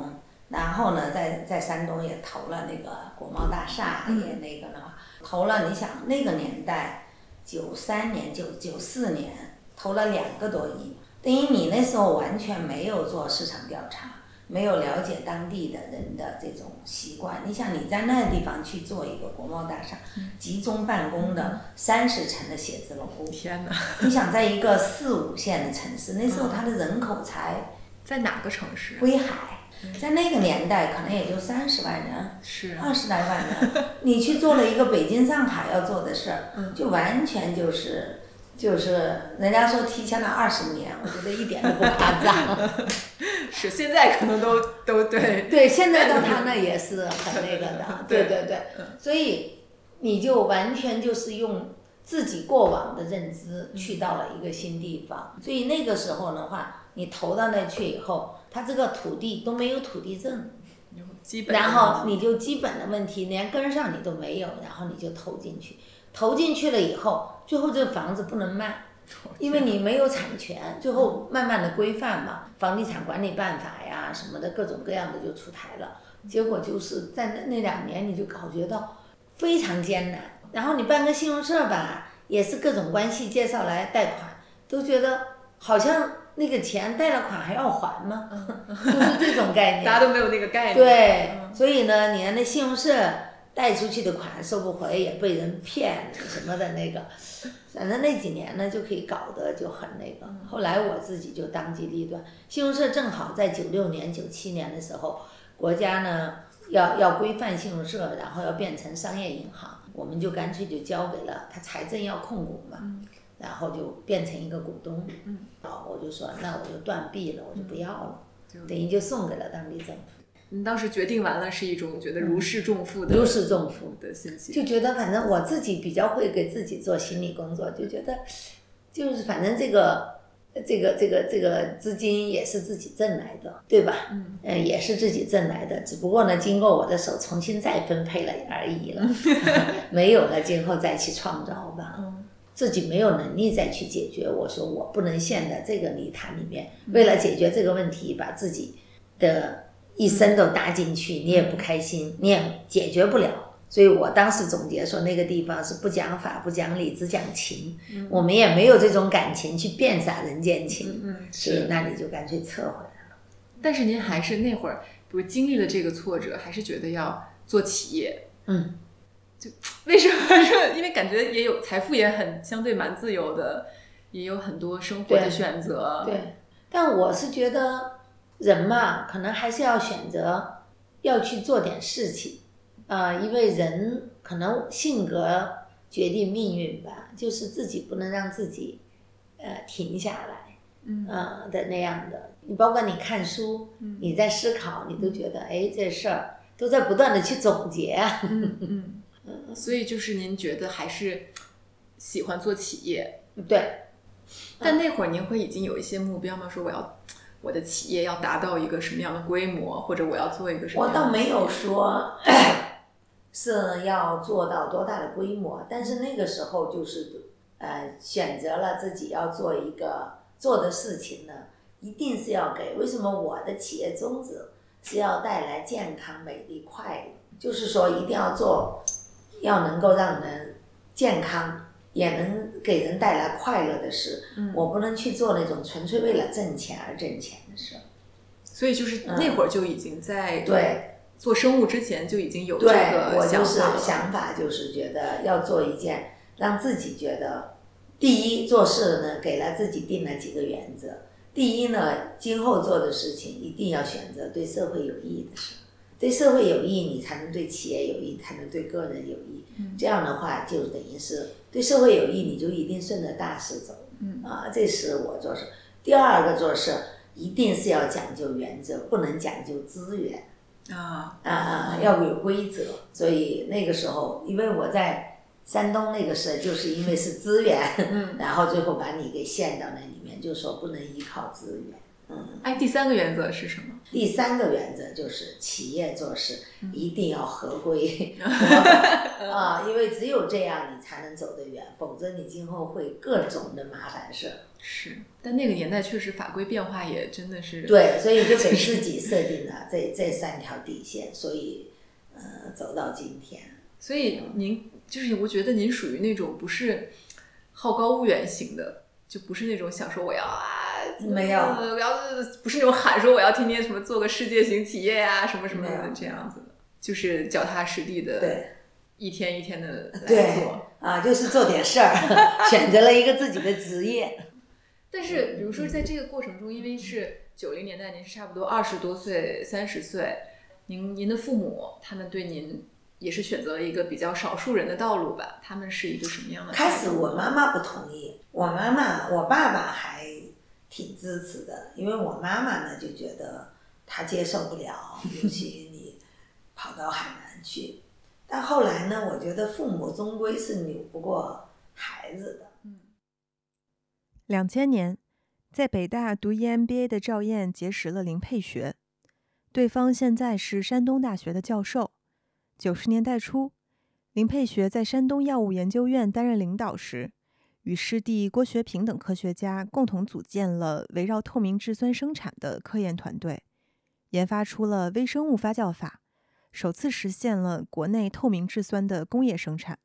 然后呢，在在山东也投了那个国贸大厦，也那个了，投了。你想那个年代，九三年、九九四年投了两个多亿，等于你那时候完全没有做市场调查。没有了解当地的人的这种习惯。你想你在那个地方去做一个国贸大厦，集中办公的三十层的写字楼，天哪！你想在一个四五线的城市，那时候它的人口才在哪个城市？威海，在那个年代可能也就三十万人，是二十来万人，你去做了一个北京、上海要做的事儿，嗯。就完全就是就是人家说提前了二十年，我觉得一点都不夸张。是，现在可能都都对，对，现在到他那也是很那个的，对。对对，所以你就完全就是用自己过往的认知去到了一个新地方，所以那个时候的话，你投到那去以后，他这个土地都没有土地证，基本然后你就基本的问题连跟上你都没有，然后你就投进去，投进去了以后，最后这个房子不能卖。因为你没有产权，最后慢慢的规范嘛，房地产管理办法呀什么的，各种各样的就出台了。结果就是在那那两年，你就感觉到非常艰难。然后你办个信用社吧，也是各种关系介绍来贷款，都觉得好像那个钱贷了款还要还吗？就是这种概念。大家都没有那个概念。对，所以呢，你看那信用社贷出去的款收不回，也被人骗什么的那个，反正那几年呢就可以搞得就很那个。后来我自己就当机立断，信用社正好在九六年、九七年的时候，国家呢要要规范信用社，然后要变成商业银行，我们就干脆就交给了他财政要控股嘛，然后就变成一个股东。嗯，好，我就说那我就断臂了，我就不要了，等于就送给了当地政府。你当时决定完了，是一种觉得如释重负的如释重负的心情。就觉得反正我自己比较会给自己做心理工作，就觉得就是反正这个这个这个这个资金也是自己挣来的，对吧？嗯，呃，也是自己挣来的，只不过呢，经过我的手重新再分配了而已了，没有了，今后再去创造吧。嗯自己没有能力再去解决，我说我不能陷在这个泥潭里面，为了解决这个问题，把自己的一身都搭进去，你也不开心，你也解决不了。所以我当时总结说，那个地方是不讲法、不讲理，只讲情。我们也没有这种感情去变洒人间情，嗯，所以那你就干脆撤回来了。但是您还是那会儿，比如经历了这个挫折，还是觉得要做企业。嗯，就为什么？是因为感觉也有财富也很相对蛮自由的，也有很多生活的选择。对，但我是觉得人嘛，可能还是要选择要去做点事情，啊、因为人可能性格决定命运吧，就是自己不能让自己呃停下来，嗯呃的那样的。你包括你看书，嗯你在思考，你都觉得哎这事儿都在不断的去总结啊。嗯 嗯，所以就是您觉得还是喜欢做企业，对，但那会儿您会已经有一些目标吗？说我要我的企业要达到一个什么样的规模，或者我要做一个什么我样的倒没有说 是要做到多大的规模，但是那个时候就是呃选择了自己要做一个做的事情呢，一定是要给。为什么我的企业宗旨是要带来健康、美丽、快乐？就是说一定要做，要能够让人健康，也能给人带来快乐的事。嗯我不能去做那种纯粹为了挣钱而挣钱的事。所以就是那会儿就已经在对。做生物之前就已经有这对，个我就是想法。想法就是觉得要做一件让自己觉得，第一做事呢给了自己定了几个原则。第一呢，今后做的事情一定要选择对社会有意义的事，对社会有益，你才能对企业有益，才能对个人有益。嗯这样的话，就等于是对社会有益，你就一定顺着大势走。嗯啊，这是我做事。第二个做事一定是要讲究原则，不能讲究资源。啊，啊啊，要有规则。所以那个时候，因为我在山东那个时候，就是因为是资源，嗯，然后最后把你给陷到那里面，就说不能依靠资源。嗯，哎，第三个原则是什么？第三个原则就是企业做事一定要合规 啊，因为只有这样你才能走得远，否则你今后会各种的麻烦事儿。是，但那个年代确实法规变化也真的是对，所以就给自己设定了这这三条底线，所以呃走到今天。所以您就是，我觉得您属于那种不是好高骛远型的，就不是那种想说我要啊没有我要不是那种喊说我要天天什么做个世界型企业呀、什么什么的这样子的，就是脚踏实地的，对，一天一天的来对做。啊，就是做点事儿，选择了一个自己的职业。但是，比如说在这个过程中，因为是九零年代，您是差不多二十多岁、三十岁，您您的父母他们对您也是选择了一个比较少数人的道路吧？他们是一个什么样的？开始我妈妈不同意，我妈妈我爸爸还挺支持的，因为我妈妈呢就觉得她接受不了，尤其 你跑到海南去。但后来呢，我觉得父母终归是扭不过孩子的。两千年，在北大读 EMBA 的赵燕结识了林佩学，对方现在是山东大学的教授。九十年代初，林佩学在山东药物研究院担任领导时，与师弟郭学平等科学家共同组建了围绕透明质酸生产的科研团队，研发出了微生物发酵法，首次实现了国内透明质酸的工业生产。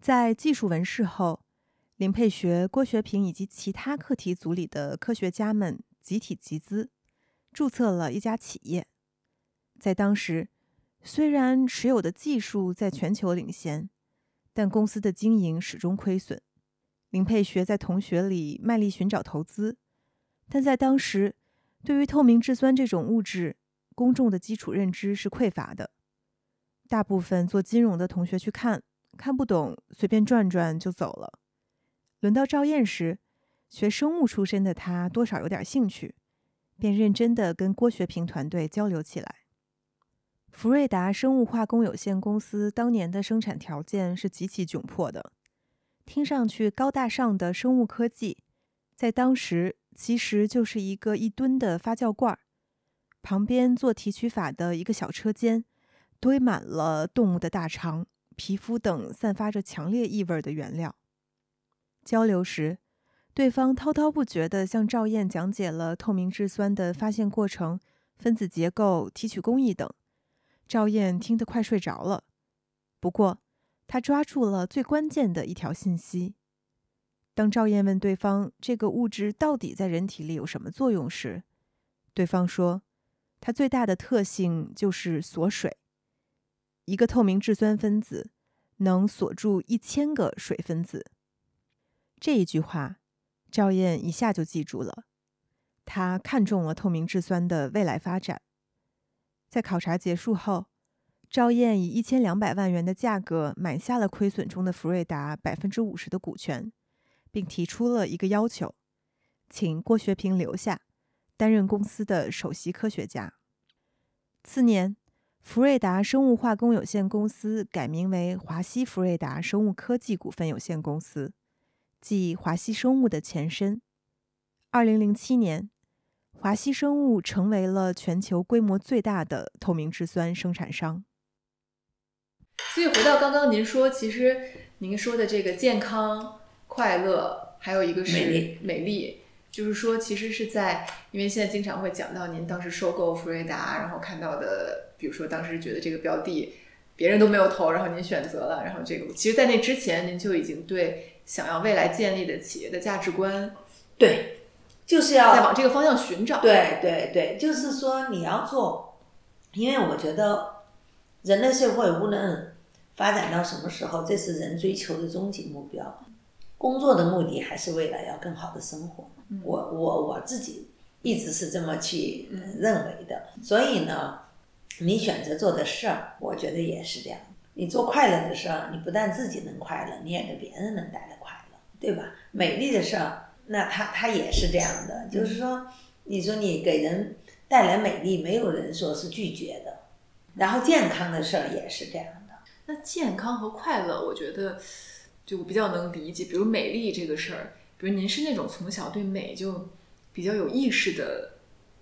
在技术问世后，林佩学、郭学平以及其他课题组里的科学家们集体集资，注册了一家企业。在当时，虽然持有的技术在全球领先，但公司的经营始终亏损。林佩学在同学里卖力寻找投资，但在当时，对于透明质酸这种物质，公众的基础认知是匮乏的。大部分做金融的同学去看，看不懂，随便转转就走了。轮到赵燕时，学生物出身的他多少有点兴趣，便认真地跟郭学平团队交流起来。福瑞达生物化工有限公司当年的生产条件是极其窘迫的，听上去高大上的生物科技，在当时其实就是一个一吨的发酵罐儿，旁边做提取法的一个小车间，堆满了动物的大肠、皮肤等散发着强烈异味的原料。交流时，对方滔滔不绝地向赵燕讲解了透明质酸的发现过程、分子结构、提取工艺等。赵燕听得快睡着了，不过他抓住了最关键的一条信息。当赵燕问对方这个物质到底在人体里有什么作用时，对方说，它最大的特性就是锁水。一个透明质酸分子能锁住一千个水分子。这一句话，赵燕一下就记住了。他看中了透明质酸的未来发展。在考察结束后，赵燕以一千两百万元的价格买下了亏损中的福瑞达百分之五十的股权，并提出了一个要求，请郭学平留下，担任公司的首席科学家。次年，福瑞达生物化工有限公司改名为华西福瑞达生物科技股份有限公司。即华西生物的前身。二零零七年，华西生物成为了全球规模最大的透明质酸生产商。所以回到刚刚您说，其实您说的这个健康、快乐，还有一个是美丽美丽就是说，其实是在，因为现在经常会讲到您当时收购福瑞达，然后看到的，比如说当时觉得这个标的别人都没有投，然后您选择了，然后这个，其实，在那之前您就已经对想要未来建立的企业的价值观，对，就是要在要往这个方向寻找。对对对，就是说你要做，因为我觉得人类社会无论发展到什么时候，这是人追求的终极目标。工作的目的还是为了要更好的生活。我我我自己一直是这么去呃认为的。所以呢，你选择做的事儿，我觉得也是这样。你做快乐的事儿，你不但自己能快乐，你也给别人能带来快乐，对吧？美丽的事儿，那他他也是这样的，就是说，你说你给人带来美丽，没有人说是拒绝的。然后健康的事儿也是这样的。那健康和快乐，我觉得就比较能理解。比如美丽这个事儿，比如您是那种从小对美就比较有意识的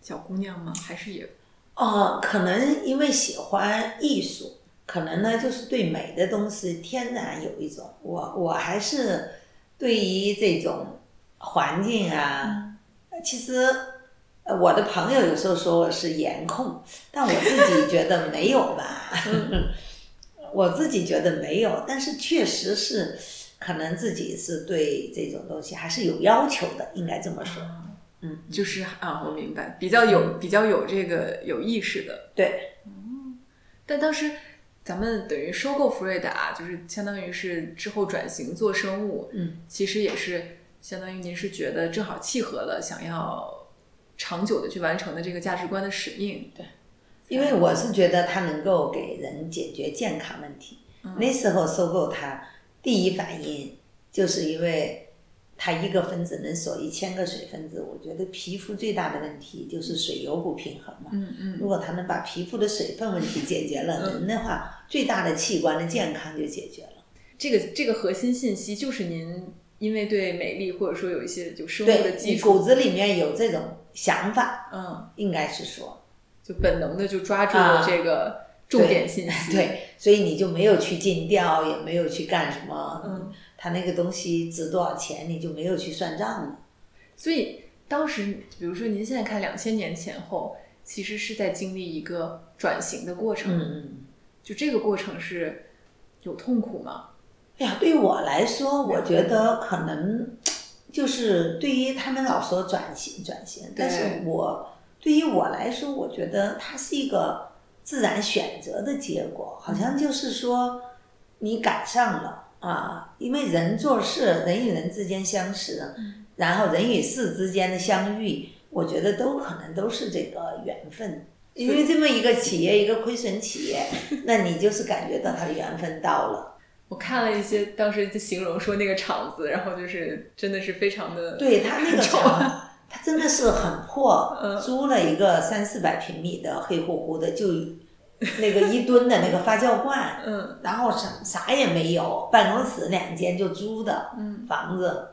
小姑娘吗？还是也哦，可能因为喜欢艺术，可能呢就是对美的东西天然有一种，我我还是对于这种环境啊，其实呃我的朋友有时候说我是颜控，但我自己觉得没有吧，我自己觉得没有，但是确实是可能自己是对这种东西还是有要求的，应该这么说。嗯，就是啊，我明白，比较有比较有这个有意识的。对，但当时咱们等于收购福瑞达，就是相当于是之后转型做生物，嗯，其实也是相当于您是觉得正好契合了想要长久的去完成的这个价值观的使命。对，因为我是觉得它能够给人解决健康问题。那时候收购它，第一反应就是因为它一个分子能锁一千个水分子。我觉得皮肤最大的问题就是水油不平衡嘛。嗯嗯如果它能把皮肤的水分问题解决了，人的话最大的器官的健康就解决了。这个这个核心信息就是您因为对美丽或者说有一些就生活的基础，你骨子里面有这种想法，嗯，应该是说。就本能的就抓住了这个重点信息。啊对，所以你就没有去尽调，也没有去干什么。嗯，他那个东西值多少钱，你就没有去算账了。所以当时，比如说您现在看两千年前后，其实是在经历一个转型的过程。嗯，就这个过程是有痛苦吗？哎呀，对于我来说，我觉得可能就是对于他们老说转型转型，但是我对于我来说，我觉得它是一个自然选择的结果，好像就是说你赶上了啊，因为人做事，人与人之间相识，然后人与事之间的相遇，我觉得都可能都是这个缘分。因为这么一个企业，一个亏损企业，那你就是感觉到它的缘分到了。我看了一些当时就形容说那个厂子，然后就是真的是非常的对他那个厂，它真的是很破，嗯租了一个三四百平米的黑乎乎的，就那个一吨的那个发酵罐，嗯然后啥啥也没有，办公室两间就租的嗯。房子。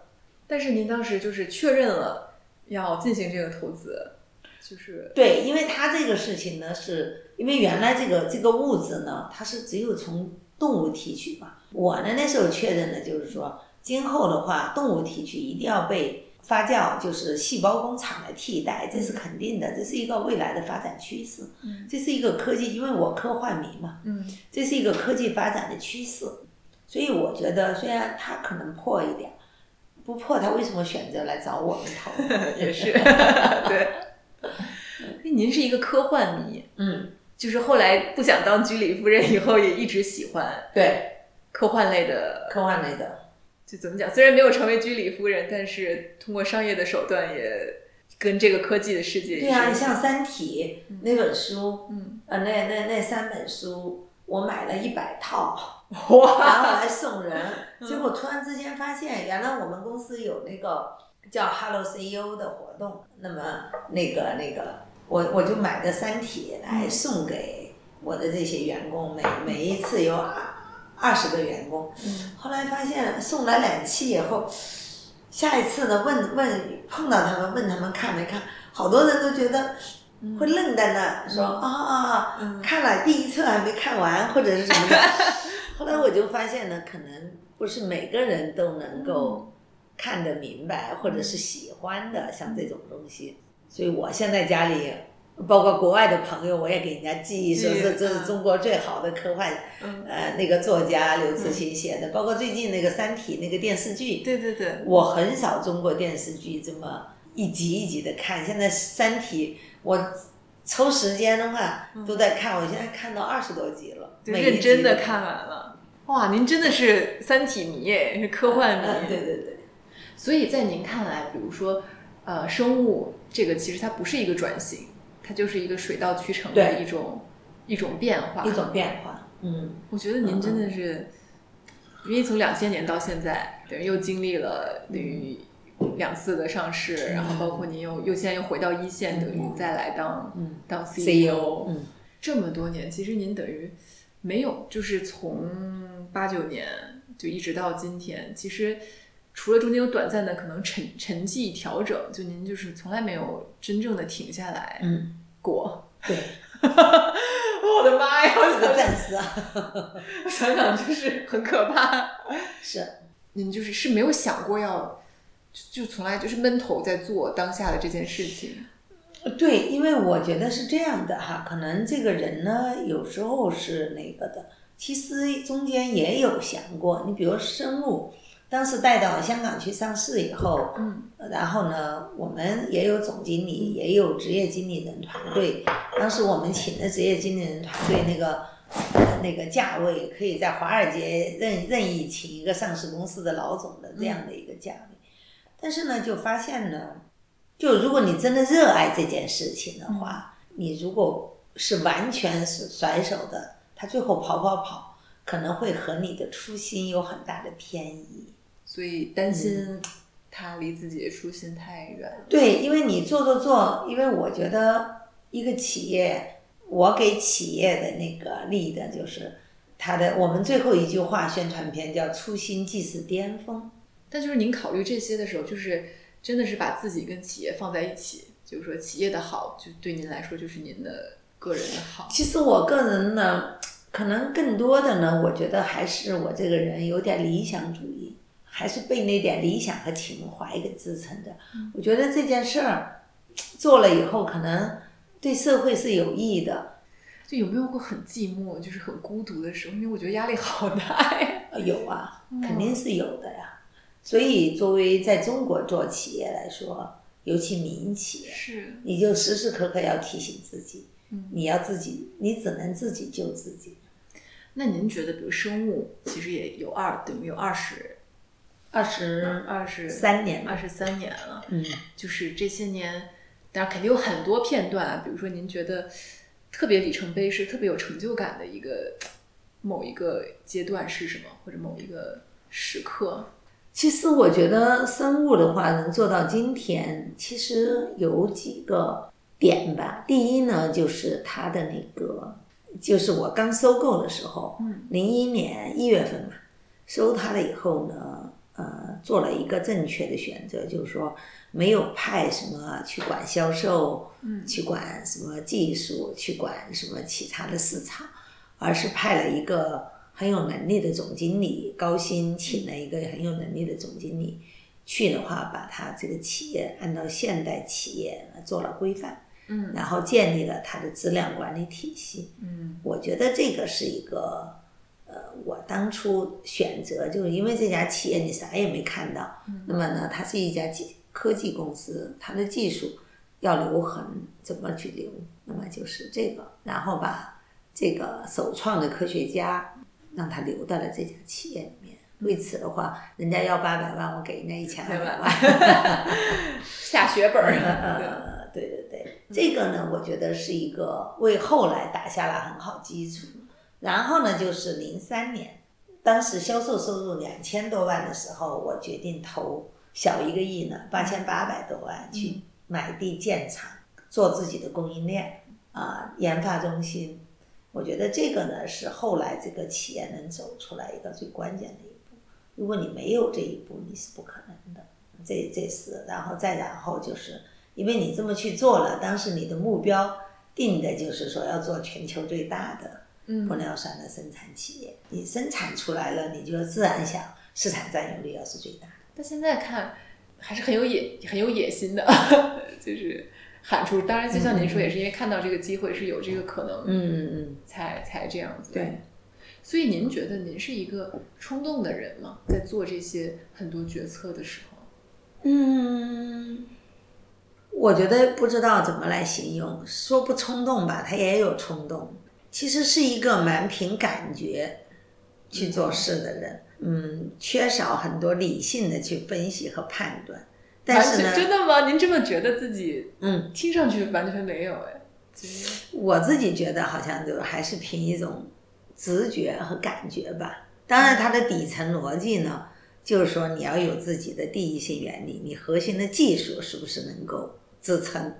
但是您当时就是确认了要进行这个投资，就是对，因为他这个事情呢，是因为原来这个这个物质呢，它是只有从动物提取嘛。我呢那时候确认的就是说，今后的话，动物提取一定要被发酵，就是细胞工厂来替代，这是肯定的，这是一个未来的发展趋势。嗯这是一个科技，因为我科幻迷嘛，嗯这是一个科技发展的趋势。所以我觉得，虽然它可能破一点，不破，他为什么选择来找我们投？也是 对。您是一个科幻迷，嗯，就是后来不想当居里夫人以后，也一直喜欢对，科幻类的。科幻类的。就怎么讲？虽然没有成为居里夫人，但是通过商业的手段，也跟这个科技的世界对啊，你像《三体》那本书，嗯，呃，那那那三本书，我买了一百套，哇，然后来送人。嗯结果突然之间发现，原来我们公司有那个叫 Hello CEO 的活动，那么那个那个，我我就买个《三体》来送给我的这些员工，每每一次有二二十个员工。嗯后来发现送来两期以后，下一次呢问问碰到他们问他们看没看，好多人都觉得会愣在那，说啊啊看了第一册还没看完，或者是什么的。后来我就发现呢，可能不是每个人都能够看得明白，或者是喜欢的，像这种东西。所以我现在家里，包括国外的朋友，我也给人家寄，说是这是中国最好的科幻，嗯，呃，那个作家刘慈欣写的，包括最近那个《三体》那个电视剧，对对对，我很少中国电视剧这么一集一集的看。现在《三体》，我抽时间的话都在看，我现在看到二十多集了，认真的看完了。哇，您真的是三体迷耶，是科幻迷。嗯对对对，所以在您看来，比如说，呃，生物这个其实它不是一个转型，它就是一个水到渠成的一种一种变化。一种变化，嗯，我觉得您真的是，因为从两千年到现在，等于又经历了等于两次的上市，然后包括您又又现在又回到一线，等于再来当嗯。当 CEO，嗯，这么多年，其实您等于没有，就是从八九年就一直到今天，其实除了中间有短暂的可能沉沉寂调整，就您就是从来没有真正的停下来嗯，过。对，我的妈呀！我个战士啊，我想想就是很可怕。是，您就是是没有想过要，就就从来就是闷头在做当下的这件事情。对，因为我觉得是这样的哈，可能这个人呢，有时候是那个的，其实中间也有想过，你比如生物，当时带到香港去上市以后，嗯，然后呢，我们也有总经理，也有职业经理人团队。当时我们请的职业经理人团队，那个呃那个价位，可以在华尔街任任意请一个上市公司的老总的这样的一个价位。但是呢，就发现呢，就如果你真的热爱这件事情的话，你如果是完全是甩手的，他最后跑跑跑，可能会和你的初心有很大的偏移。所以担心他离自己的初心太远了。对，因为你做做做，因为我觉得一个企业，我给企业的那个立的就是他的，我们最后一句话宣传片叫“初心即是巅峰但就是您考虑这些的时候，就是真的是把自己跟企业放在一起，就是说企业的好，就对您来说就是您的个人的”。好。其实我个人呢，可能更多的呢，我觉得还是我这个人有点理想主义，还是被那点理想和情怀给支撑着。我觉得这件事儿做了以后，可能对社会是有益的。就有没有过很寂寞，就是很孤独的时候？因为我觉得压力好大呀。呃有啊，肯定是有的呀。所以，作为在中国做企业来说，尤其民营企业，是，你就时时刻刻要提醒自己，嗯你要自己，你只能自己救自己。那您觉得，比如生物，其实也有二，等于有二十二十二十三年了二十三年了。嗯，就是这些年，当然肯定有很多片段啊，比如说您觉得特别里程碑是特别有成就感的一个某一个阶段是什么，或者某一个时刻？其实我觉得生物的话能做到今天，其实有几个点吧。第一呢，就是它的那个，就是我刚收购的时候，嗯，零一年一月份嘛，收它了以后呢，呃，做了一个正确的选择，就是说没有派什么去管销售，嗯。去管什么技术，去管什么其他的市场，而是派了一个很有能力的总经理，高薪请了一个很有能力的总经理去的话，把他这个企业按照现代企业做了规范，嗯。然后建立了他的质量管理体系。嗯。我觉得这个是一个，呃，我当初选择就是因为这家企业你啥也没看到，那么呢，它是一家技科技公司，它的技术要留痕，怎么去留？那么就是这个，然后把这个首创的科学家让他留到了这家企业里面。为此的话，人家要八百万，我给人家一千二百万。下血本儿，呃，对对对，这个呢，我觉得是一个为后来打下了很好基础。然后呢，就是零三年，当时销售收入两千多万的时候，我决定投小一个亿呢，八千八百多万去买地建厂，做自己的供应链啊、研发中心。我觉得这个呢，是后来这个企业能走出来一个最关键的一步。如果你没有这一步，你是不可能的。这这是，然后再然后就是，因为你这么去做了，当时你的目标定的就是说要做全球最大的嗯玻尿酸的生产企业。你生产出来了，你就自然想市场占有率要是最大的。但现在看还是很有野很有野心的，就是喊出。当然，就像您说，也是因为看到这个机会是有这个可能，嗯嗯才才这样子。对。所以您觉得您是一个冲动的人吗？在做这些很多决策的时候？嗯，我觉得不知道怎么来形容，说不冲动吧，他也有冲动。其实是一个蛮凭感觉去做事的人，嗯，缺少很多理性的去分析和判断。但是真，的吗？您这么觉得自己？嗯，听上去完全没有哎。我自己觉得好像就还是凭一种直觉和感觉吧。当然，它的底层逻辑呢，就是说你要有自己的第一性原理，你核心的技术是不是能够支撑？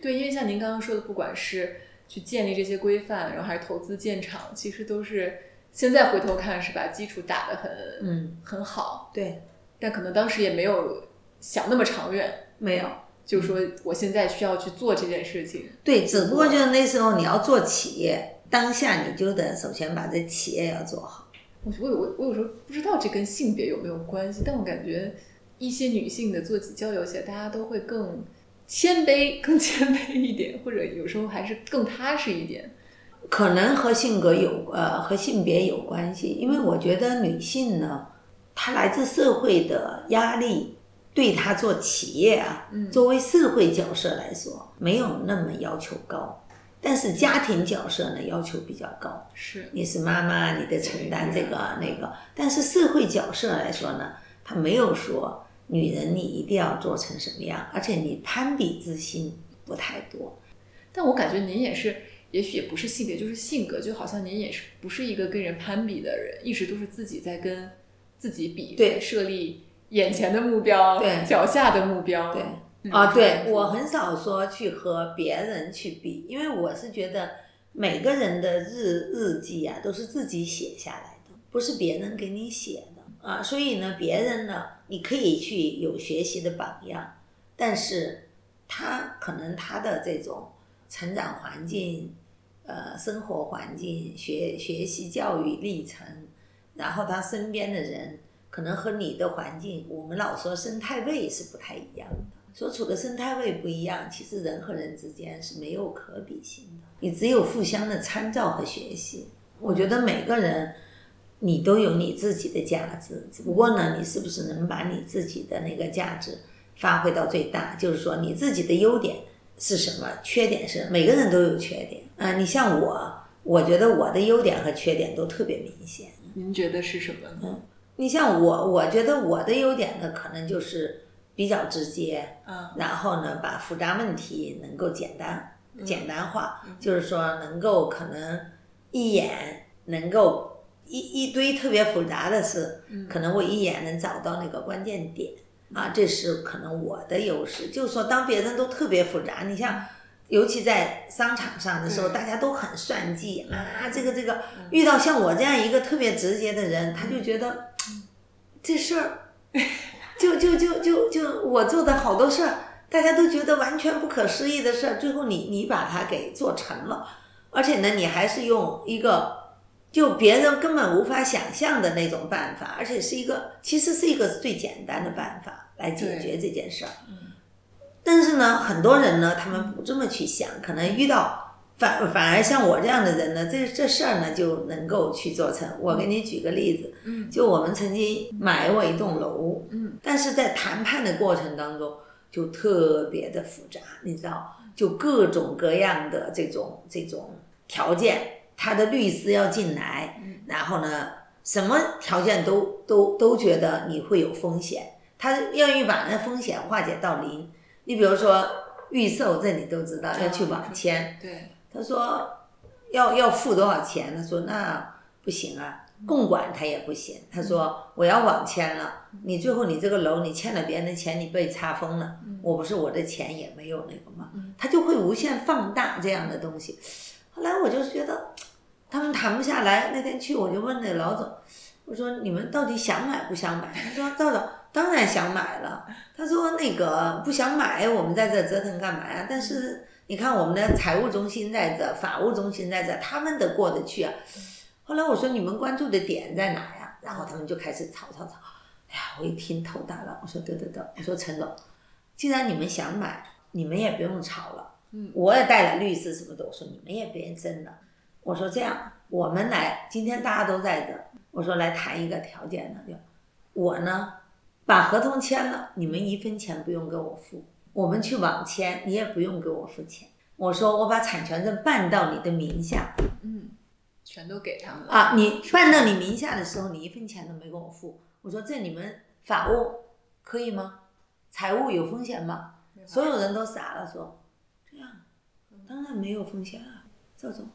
对，因为像您刚刚说的，不管是去建立这些规范，然后还是投资建厂，其实都是现在回头看是把基础打得很嗯，很好，对，但可能当时也没有想那么长远，没有。就是说我现在需要去做这件事情。对，只不过就是那时候你要做企业，当下你就得首先把这企业要做好。我我我我有时候不知道这跟性别有没有关系，但我感觉一些女性的做起交流起来，大家都会更谦卑，更谦卑一点，或者有时候还是更踏实一点。可能和性格有呃和性别有关系，因为我觉得女性呢，她来自社会的压力，对她做企业啊，嗯作为社会角色来说，没有那么要求高，但是家庭角色呢要求比较高。是你是妈妈，你得承担这个那个。但是社会角色来说呢，他没有说女人你一定要做成什么样，而且你攀比之心不太多。但我感觉您也是，也许也不是性别，就是性格，就好像您也是不是一个跟人攀比的人，一直都是自己在跟自己比，对设立眼前的目标，对脚下的目标，对嗯啊，对我很少说去和别人去比，因为我是觉得每个人的日日记啊都是自己写下来的，不是别人给你写的啊。所以呢，别人呢，你可以去有学习的榜样，但是他可能他的这种成长环境、呃生活环境、学学习教育历程，然后他身边的人。可能和你的环境，我们老说生态位是不太一样的。所处的生态位不一样，其实人和人之间是没有可比性的，你只有互相的参照和学习。我觉得每个人你都有你自己的价值，只不过呢，你是不是能把你自己的那个价值发挥到最大？就是说你自己的优点是什么，缺点是每个人都有缺点啊、你像我，我觉得我的优点和缺点都特别明显。您觉得是什么呢？你像我，我觉得我的优点呢，可能就是比较直接，嗯然后呢，把复杂问题能够简单、简单化，嗯就是说能够可能一眼能够一一堆特别复杂的事，嗯可能我一眼能找到那个关键点啊，这是可能我的优势。就是说，当别人都特别复杂，你像。尤其在商场上的时候，大家都很算计嗯啊，这个这个，遇到像我这样一个特别直接的人，他就觉得 这事儿，就就就就就我做的好多事儿，大家都觉得完全不可思议的事儿，最后你你把它给做成了，而且呢，你还是用一个就别人根本无法想象的那种办法，而且是一个其实是一个最简单的办法来解决这件事儿。但是呢，很多人呢，他们不这么去想，可能遇到反反而像我这样的人呢，这这事儿呢就能够去做成。我给你举个例子，嗯。就我们曾经买过一栋楼，嗯，但是在谈判的过程当中就特别的复杂，你知道，就各种各样的这种这种条件，他的律师要进来，然后呢，什么条件都都都觉得你会有风险，他愿意把那风险化解到零。你比如说预售，这你都知道要去网签，对，他说要要付多少钱？他说那不行啊，共管他也不行。他说我要网签了，你最后你这个楼你欠了别人的钱，你被查封了，我不是我的钱也没有那个嘛，他就会无限放大这样的东西。后来我就觉得 他们谈不下来，那天去我就问那老总，我说你们到底想买不想买？他说赵总当然想买了。他说那个不想买，我们在这折腾干嘛呀？但是你看我们的财务中心在这，法务中心在这，他们得过得去啊。后来我说你们关注的点在哪呀？然后他们就开始吵吵吵。哎呀，我一听头大了，我说得得得，我说陈总，既然你们想买，你们也不用吵了。嗯，我也带了律师什么的，我说你们也别争了。我说这样，我们来，今天大家都在这，我说来谈一个条件呢，就我呢把合同签了，你们一分钱不用给我付，我们去网签，你也不用给我付钱。我说我把产权证办到你的名下嗯，全都给他们了啊，你办到你名下的时候，你一分钱都没给我付。我说这你们法务可以吗？财务有风险吗？所有人都傻了，说当然没有风险啊，赵总，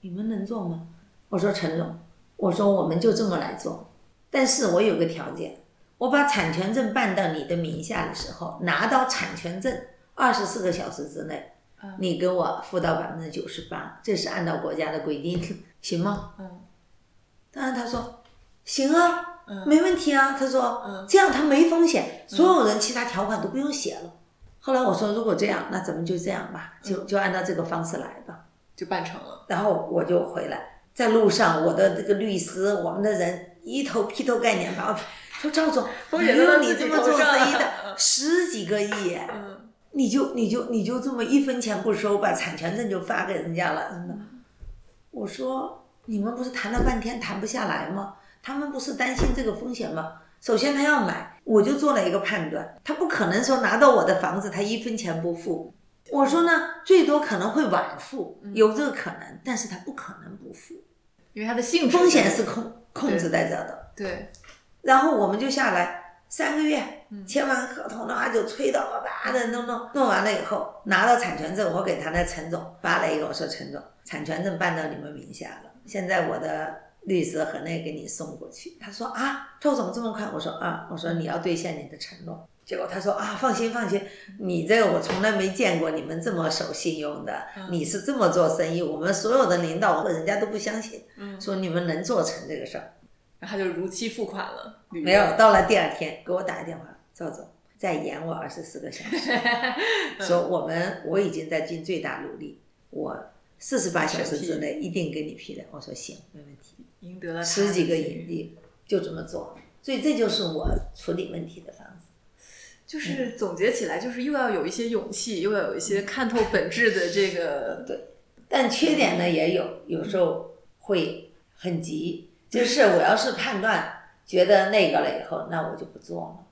你们能做吗？我说陈总，我说我们就这么来做，但是我有个条件，我把产权证办到你的名下的时候，拿到产权证二十四个小时之内，嗯你给我付到百分之九十八，这是按照国家的规定，行吗？嗯当然他说行啊，嗯没问题啊。他说嗯这样他没风险，所有人其他条款都不用写了。后来我说如果这样，那咱们就这样吧，就就按照这个方式来吧。就办成了。然后我就回来，在路上，我的这个律师，我们的人一头劈头盖脸把我说赵总，风险都到没有你这么做生意的 十几个亿，嗯你就你就你就这么一分钱不收，把产权证就发给人家了，真的。我说你们不是谈了半天谈不下来吗？他们不是担心这个风险吗？首先他要买，我就做了一个判断，他不可能说拿到我的房子他一分钱不付。我说呢，最多可能会晚付，有这个可能，但是他不可能不付，因为他的性质风险是控控制在这的。对，然后我们就下来三个月，签完合同的话就催到叭的弄弄弄完了以后，拿到产权证，我给他的陈总发了一个，我说陈总，产权证办到你们名下了，现在我的律师和那给你送过去。他说啊，赵总这么快？我说啊，我说你要兑现你的承诺。结果他说啊，放心放心，你这个我从来没见过你们这么守信用的，你是这么做生意，我们所有的领导人家都不相信，说你们能做成这个事儿，然后他就如期付款了。没有，到了第二天给我打个电话，赵总再延我二十四个小时，说我们我已经在尽最大努力，我四十八小时之内一定给你批的。我说行，没问题，赢得了十几个影帝，就这么做，所以这就是我处理问题的方式。就是总结起来，就是又要有一些勇气，又要有一些看透本质的这个。对，但缺点呢也有，有时候会很急。就是我要是判断觉得那个了以后，那我就不做了。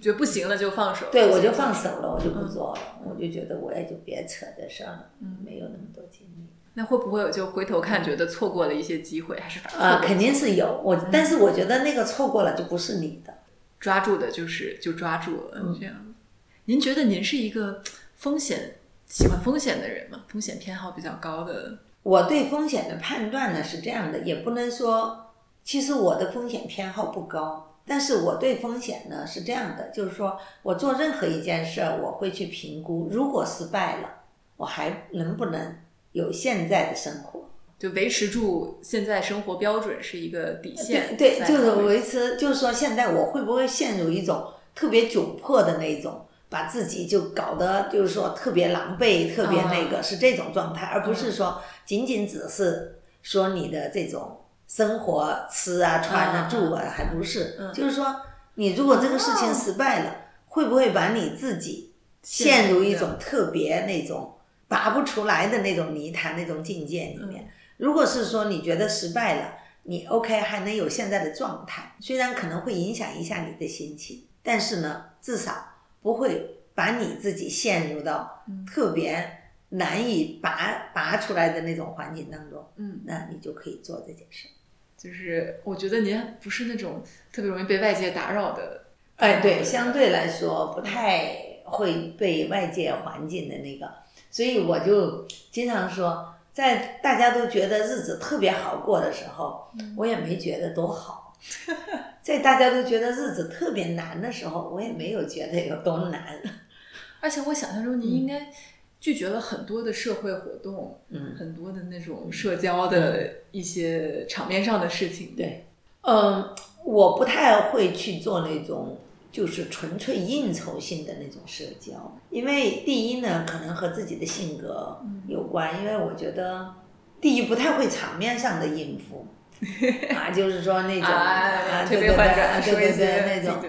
觉得不行了就放手。对，我就放手了，我就不做了。我就觉得我也就别扯这事儿了，嗯没有那么多精力。那会不会有就回头看，觉得错过了一些机会，还是反啊？肯定是有我，但是我觉得那个错过了就不是你的。抓住的就是就抓住了，这样。您觉得您是一个风险喜欢风险的人吗？风险偏好比较高的？我对风险的判断呢是这样的，也不能说，其实我的风险偏好不高，但是我对风险呢是这样的，就是说我做任何一件事儿，我会去评估，如果失败了，我还能不能有现在的生活。就维持住现在生活标准是一个底线。对，就是维持，就是说现在我会不会陷入一种特别窘迫的那种，把自己就搞得就是说特别狼狈、特别那个是这种状态，而不是说仅仅只是说你的这种生活吃啊、穿啊、住啊，还不是，就是说你如果这个事情失败了，会不会把你自己陷入一种特别那种拔不出来的那种泥潭、那种境界里面？如果是说你觉得失败了，你 OK 还能有现在的状态，虽然可能会影响一下你的心情，但是呢，至少不会把你自己陷入到特别难以拔拔出来的那种环境当中。嗯，那你就可以做这件事。就是我觉得您不是那种特别容易被外界打扰的。哎，对，相对来说不太会被外界环境的那个，所以我就经常说。在大家都觉得日子特别好过的时候，我也没觉得多好；在大家都觉得日子特别难的时候，我也没有觉得有多难。而且我想象中，您应该拒绝了很多的社会活动，嗯，很多的那种社交的一些场面上的事情。对，嗯，我不太会去做那种。就是纯粹应酬性的那种社交，因为第一呢，可能和自己的性格有关。因为我觉得，第一不太会场面上的应付，啊，就是说那种啊，对对对，对对对，那种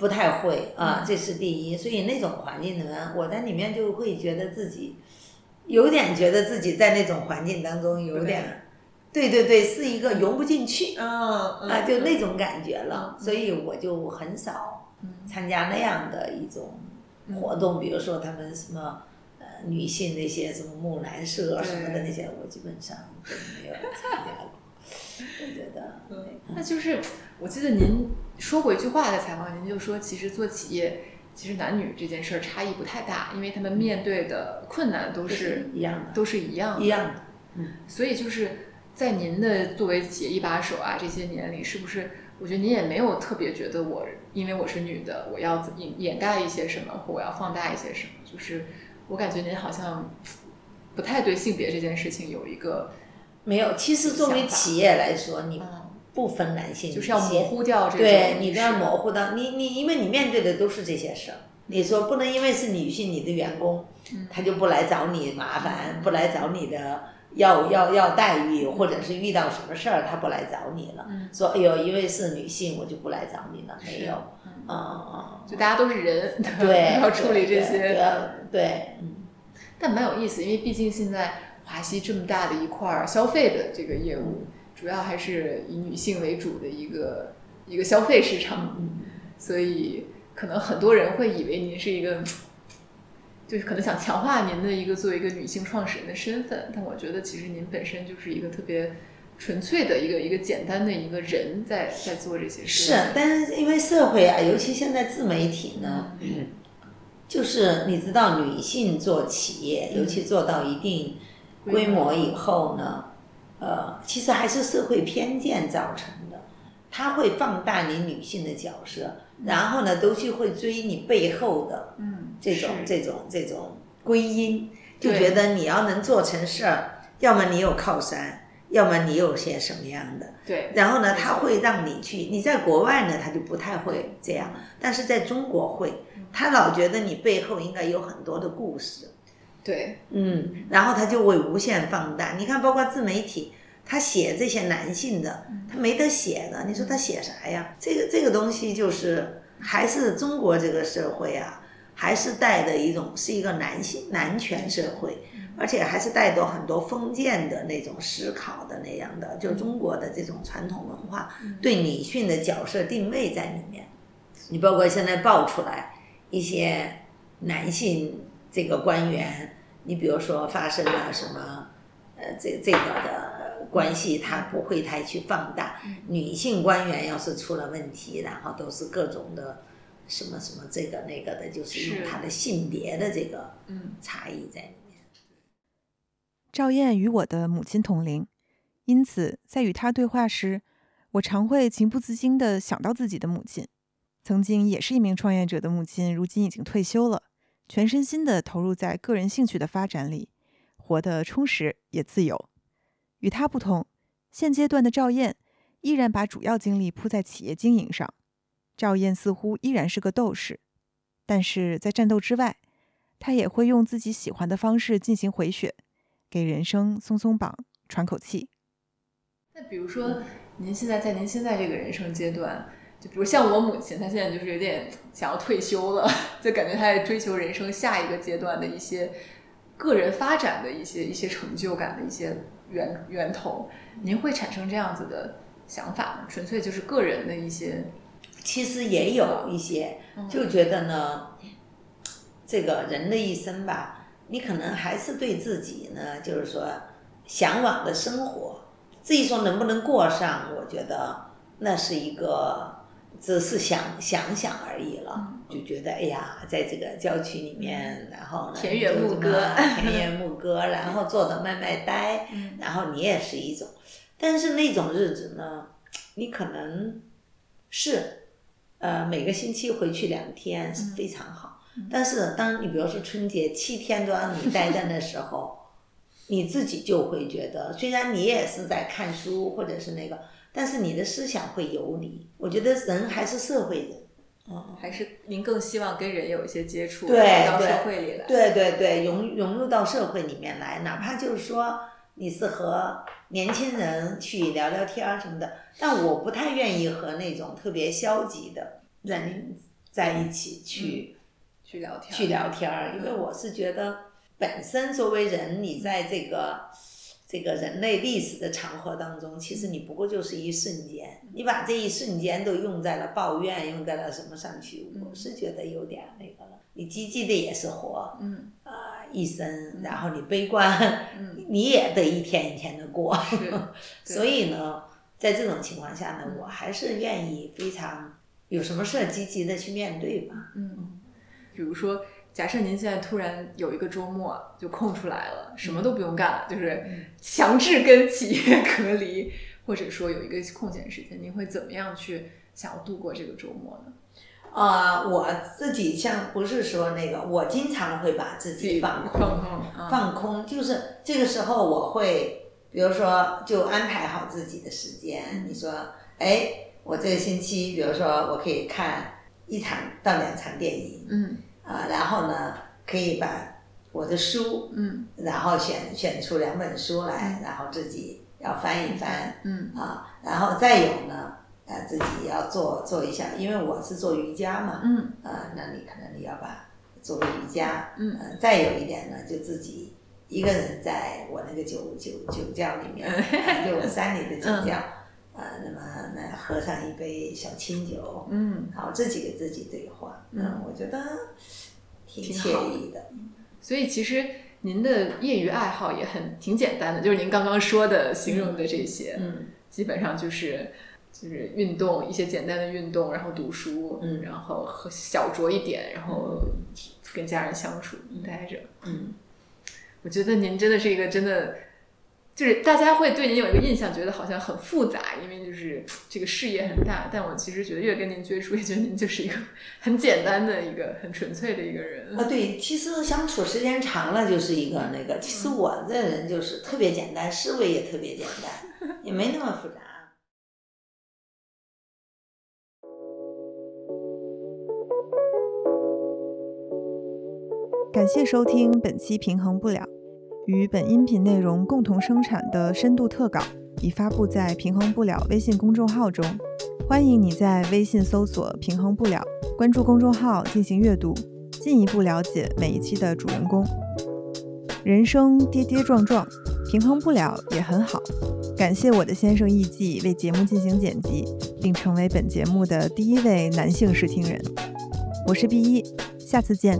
不太会啊，这是第一。所以那种环境的人，我在里面就会觉得自己有点觉得自己在那种环境当中有点，对对对，是一个融不进去啊啊，就那种感觉了。所以我就很少。参加那样的一种活动，比如说他们什么呃女性那些什么木兰社什么的那些，我基本上都没有参加过。我觉得，那就是我记得您说过一句话在采访，您就说其实做企业，其实男女这件事儿差异不太大，因为他们面对的困难都是一样的，都是一样的，一样的。嗯，所以就是在您的作为企业一把手啊这些年里，是不是？我觉得您也没有特别觉得我，因为我是女的，我要掩掩盖一些什么，或我要放大一些什么。就是我感觉您好像不太对性别这件事情有一个没有。其实作为企业来说，你不分男性，就是要模糊掉这个。对你都要模糊到你你，因为你面对的都是这些事儿。你说不能因为是女性，你的员工他就不来找你麻烦，不来找你的。要要要待遇，或者是遇到什么事儿，他不来找你了。说哎呦，因为是女性，我就不来找你了。没有，啊啊，就大家都是人，对，要处理这些，对，嗯。但蛮有意思，因为毕竟现在华西这么大的一块消费的这个业务，主要还是以女性为主的一个一个消费市场。所以可能很多人会以为您是一个，就是可能想强化您的一个作为一个女性创始人的身份，但我觉得其实您本身就是一个特别纯粹的一个一个简单的一个人在在做这些事是，但是因为社会啊，尤其现在自媒体呢，就是你知道，女性做企业，尤其做到一定规模以后呢，呃，其实还是社会偏见造成的，它会放大你女性的角色，然后呢，都去会追你背后的嗯这种这种这种归因，就觉得你要能做成事儿，要么你有靠山，要么你有些什么样的。对，然后呢，他会让你去，你在国外呢，他就不太会这样，但是在中国会，他老觉得你背后应该有很多的故事，对嗯，然后他就会无限放大。你看，包括自媒体，他写这些男性的，他没得写的，你说他写啥呀？这个这个东西就是还是中国这个社会啊，还是带的一种是一个男性男权社会。而且还是带着很多封建的那种思考的那样的，就中国的这种传统文化对女性的角色定位在里面。你包括现在爆出来一些男性这个官员，你比如说发生了什么，呃，这这个的关系，他不会太去放大。女性官员要是出了问题，然后都是各种的什么什么这个那个的，就是他的性别的这个嗯差异在里面。赵燕与我的母亲同龄，因此在与她对话时，我常会情不自禁地想到自己的母亲。曾经也是一名创业者的母亲，如今已经退休了，全身心地投入在个人兴趣的发展里，活得充实也自由。与他不同，现阶段的赵燕依然把主要精力扑在企业经营上。赵燕似乎依然是个斗士，但是在战斗之外，她也会用自己喜欢的方式进行回血。给人生松松绑，喘口气。那比如说，您现在在您现在这个人生阶段，就比如像我母亲，她现在就是有点想要退休了，就感觉她在追求人生下一个阶段的一些个人发展的一些一些成就感的一些源源头。您会产生这样子的想法吗？纯粹就是个人的一些，其实也有一些，就觉得呢，这个人的一生吧，你可能还是对自己呢，就是说向往的生活，至于说能不能过上，我觉得那是一个只是想想想而已了。就觉得哎呀，在这个郊区里面，然后呢，田园牧歌田园牧歌，然后坐着卖卖呆，然后你也是一种，但是那种日子呢，你可能是呃每个星期回去两天是非常好，但是当你比如说春节七天都让你待在那时候，你自己就会觉得，虽然你也是在看书或者是那个，但是你的思想会游离。我觉得人还是社会人，嗯。还是您更希望跟人有一些接触，对到社会里来。对对对，融融入到社会里面来，哪怕就是说你是和年轻人去聊聊天儿什么的，但我不太愿意和那种特别消极的人在一起去、去聊天，去聊天儿，因为我是觉得本身作为人，你在这个。这个人类历史的长河当中，其实你不过就是一瞬间，你把这一瞬间都用在了抱怨，用在了什么上去，我是觉得有点那个了。你积极的也是活，嗯，啊、一生，然后你悲观，你也得一天一天的过。所以呢，在这种情况下呢，我还是愿意非常有什么事儿积极的去面对吧。嗯，比如说，假设您现在突然有一个周末就空出来了，什么都不用干了，就是强制跟企业 隔离，或者说有一个空闲时间，您会怎么样去想要度过这个周末呢？啊、我自己像不是说那个，我经常会把自己放空，放空，啊放空，就是这个时候我会，比如说就安排好自己的时间。你说，哎，我这个星期，比如说我可以看一场到两场电影，嗯啊，然后呢，可以把我的书，嗯。然后选选出两本书来，然后自己要翻一翻，嗯。啊，然后再有呢，呃，自己要做做一下，因为我是做瑜伽嘛，嗯。啊，那你可能你要把做瑜伽，嗯。呃再有一点呢，就自己一个人在我那个酒酒酒窖里面，啊 就我山里的酒窖，呃，那么那喝上一杯小清酒，嗯，好自己给自己对话，嗯。我觉得挺惬意的。所以其实您的业余爱好也很挺简单的，就是您刚刚说的形容的这些，嗯。基本上就是就是运动一些简单的运动，然后读书，嗯。然后喝小酌一点，然后跟家人相处待着。嗯，我觉得您真的是一个真的，就是大家会对您有一个印象，觉得好像很复杂，因为就是这个事业很大。但我其实觉得越跟您接触，越觉得您就是一个很简单的一个很纯粹的一个人。啊，对，其实相处时间长了就是一个那个，其实我这人就是特别简单，思维也特别简单，也没那么复杂。感谢收听本期《平衡不了》，与本音频内容共同生产的深度特稿已发布在“平衡不了”微信公众号中，欢迎你在微信搜索“平衡不了”，关注公众号进行阅读，进一步了解每一期的主人公。人生跌跌撞撞，平衡不了也很好。感谢我的先生艺伎为节目进行剪辑，并成为本节目的第一位男性试听人。我是 B 一，下次见。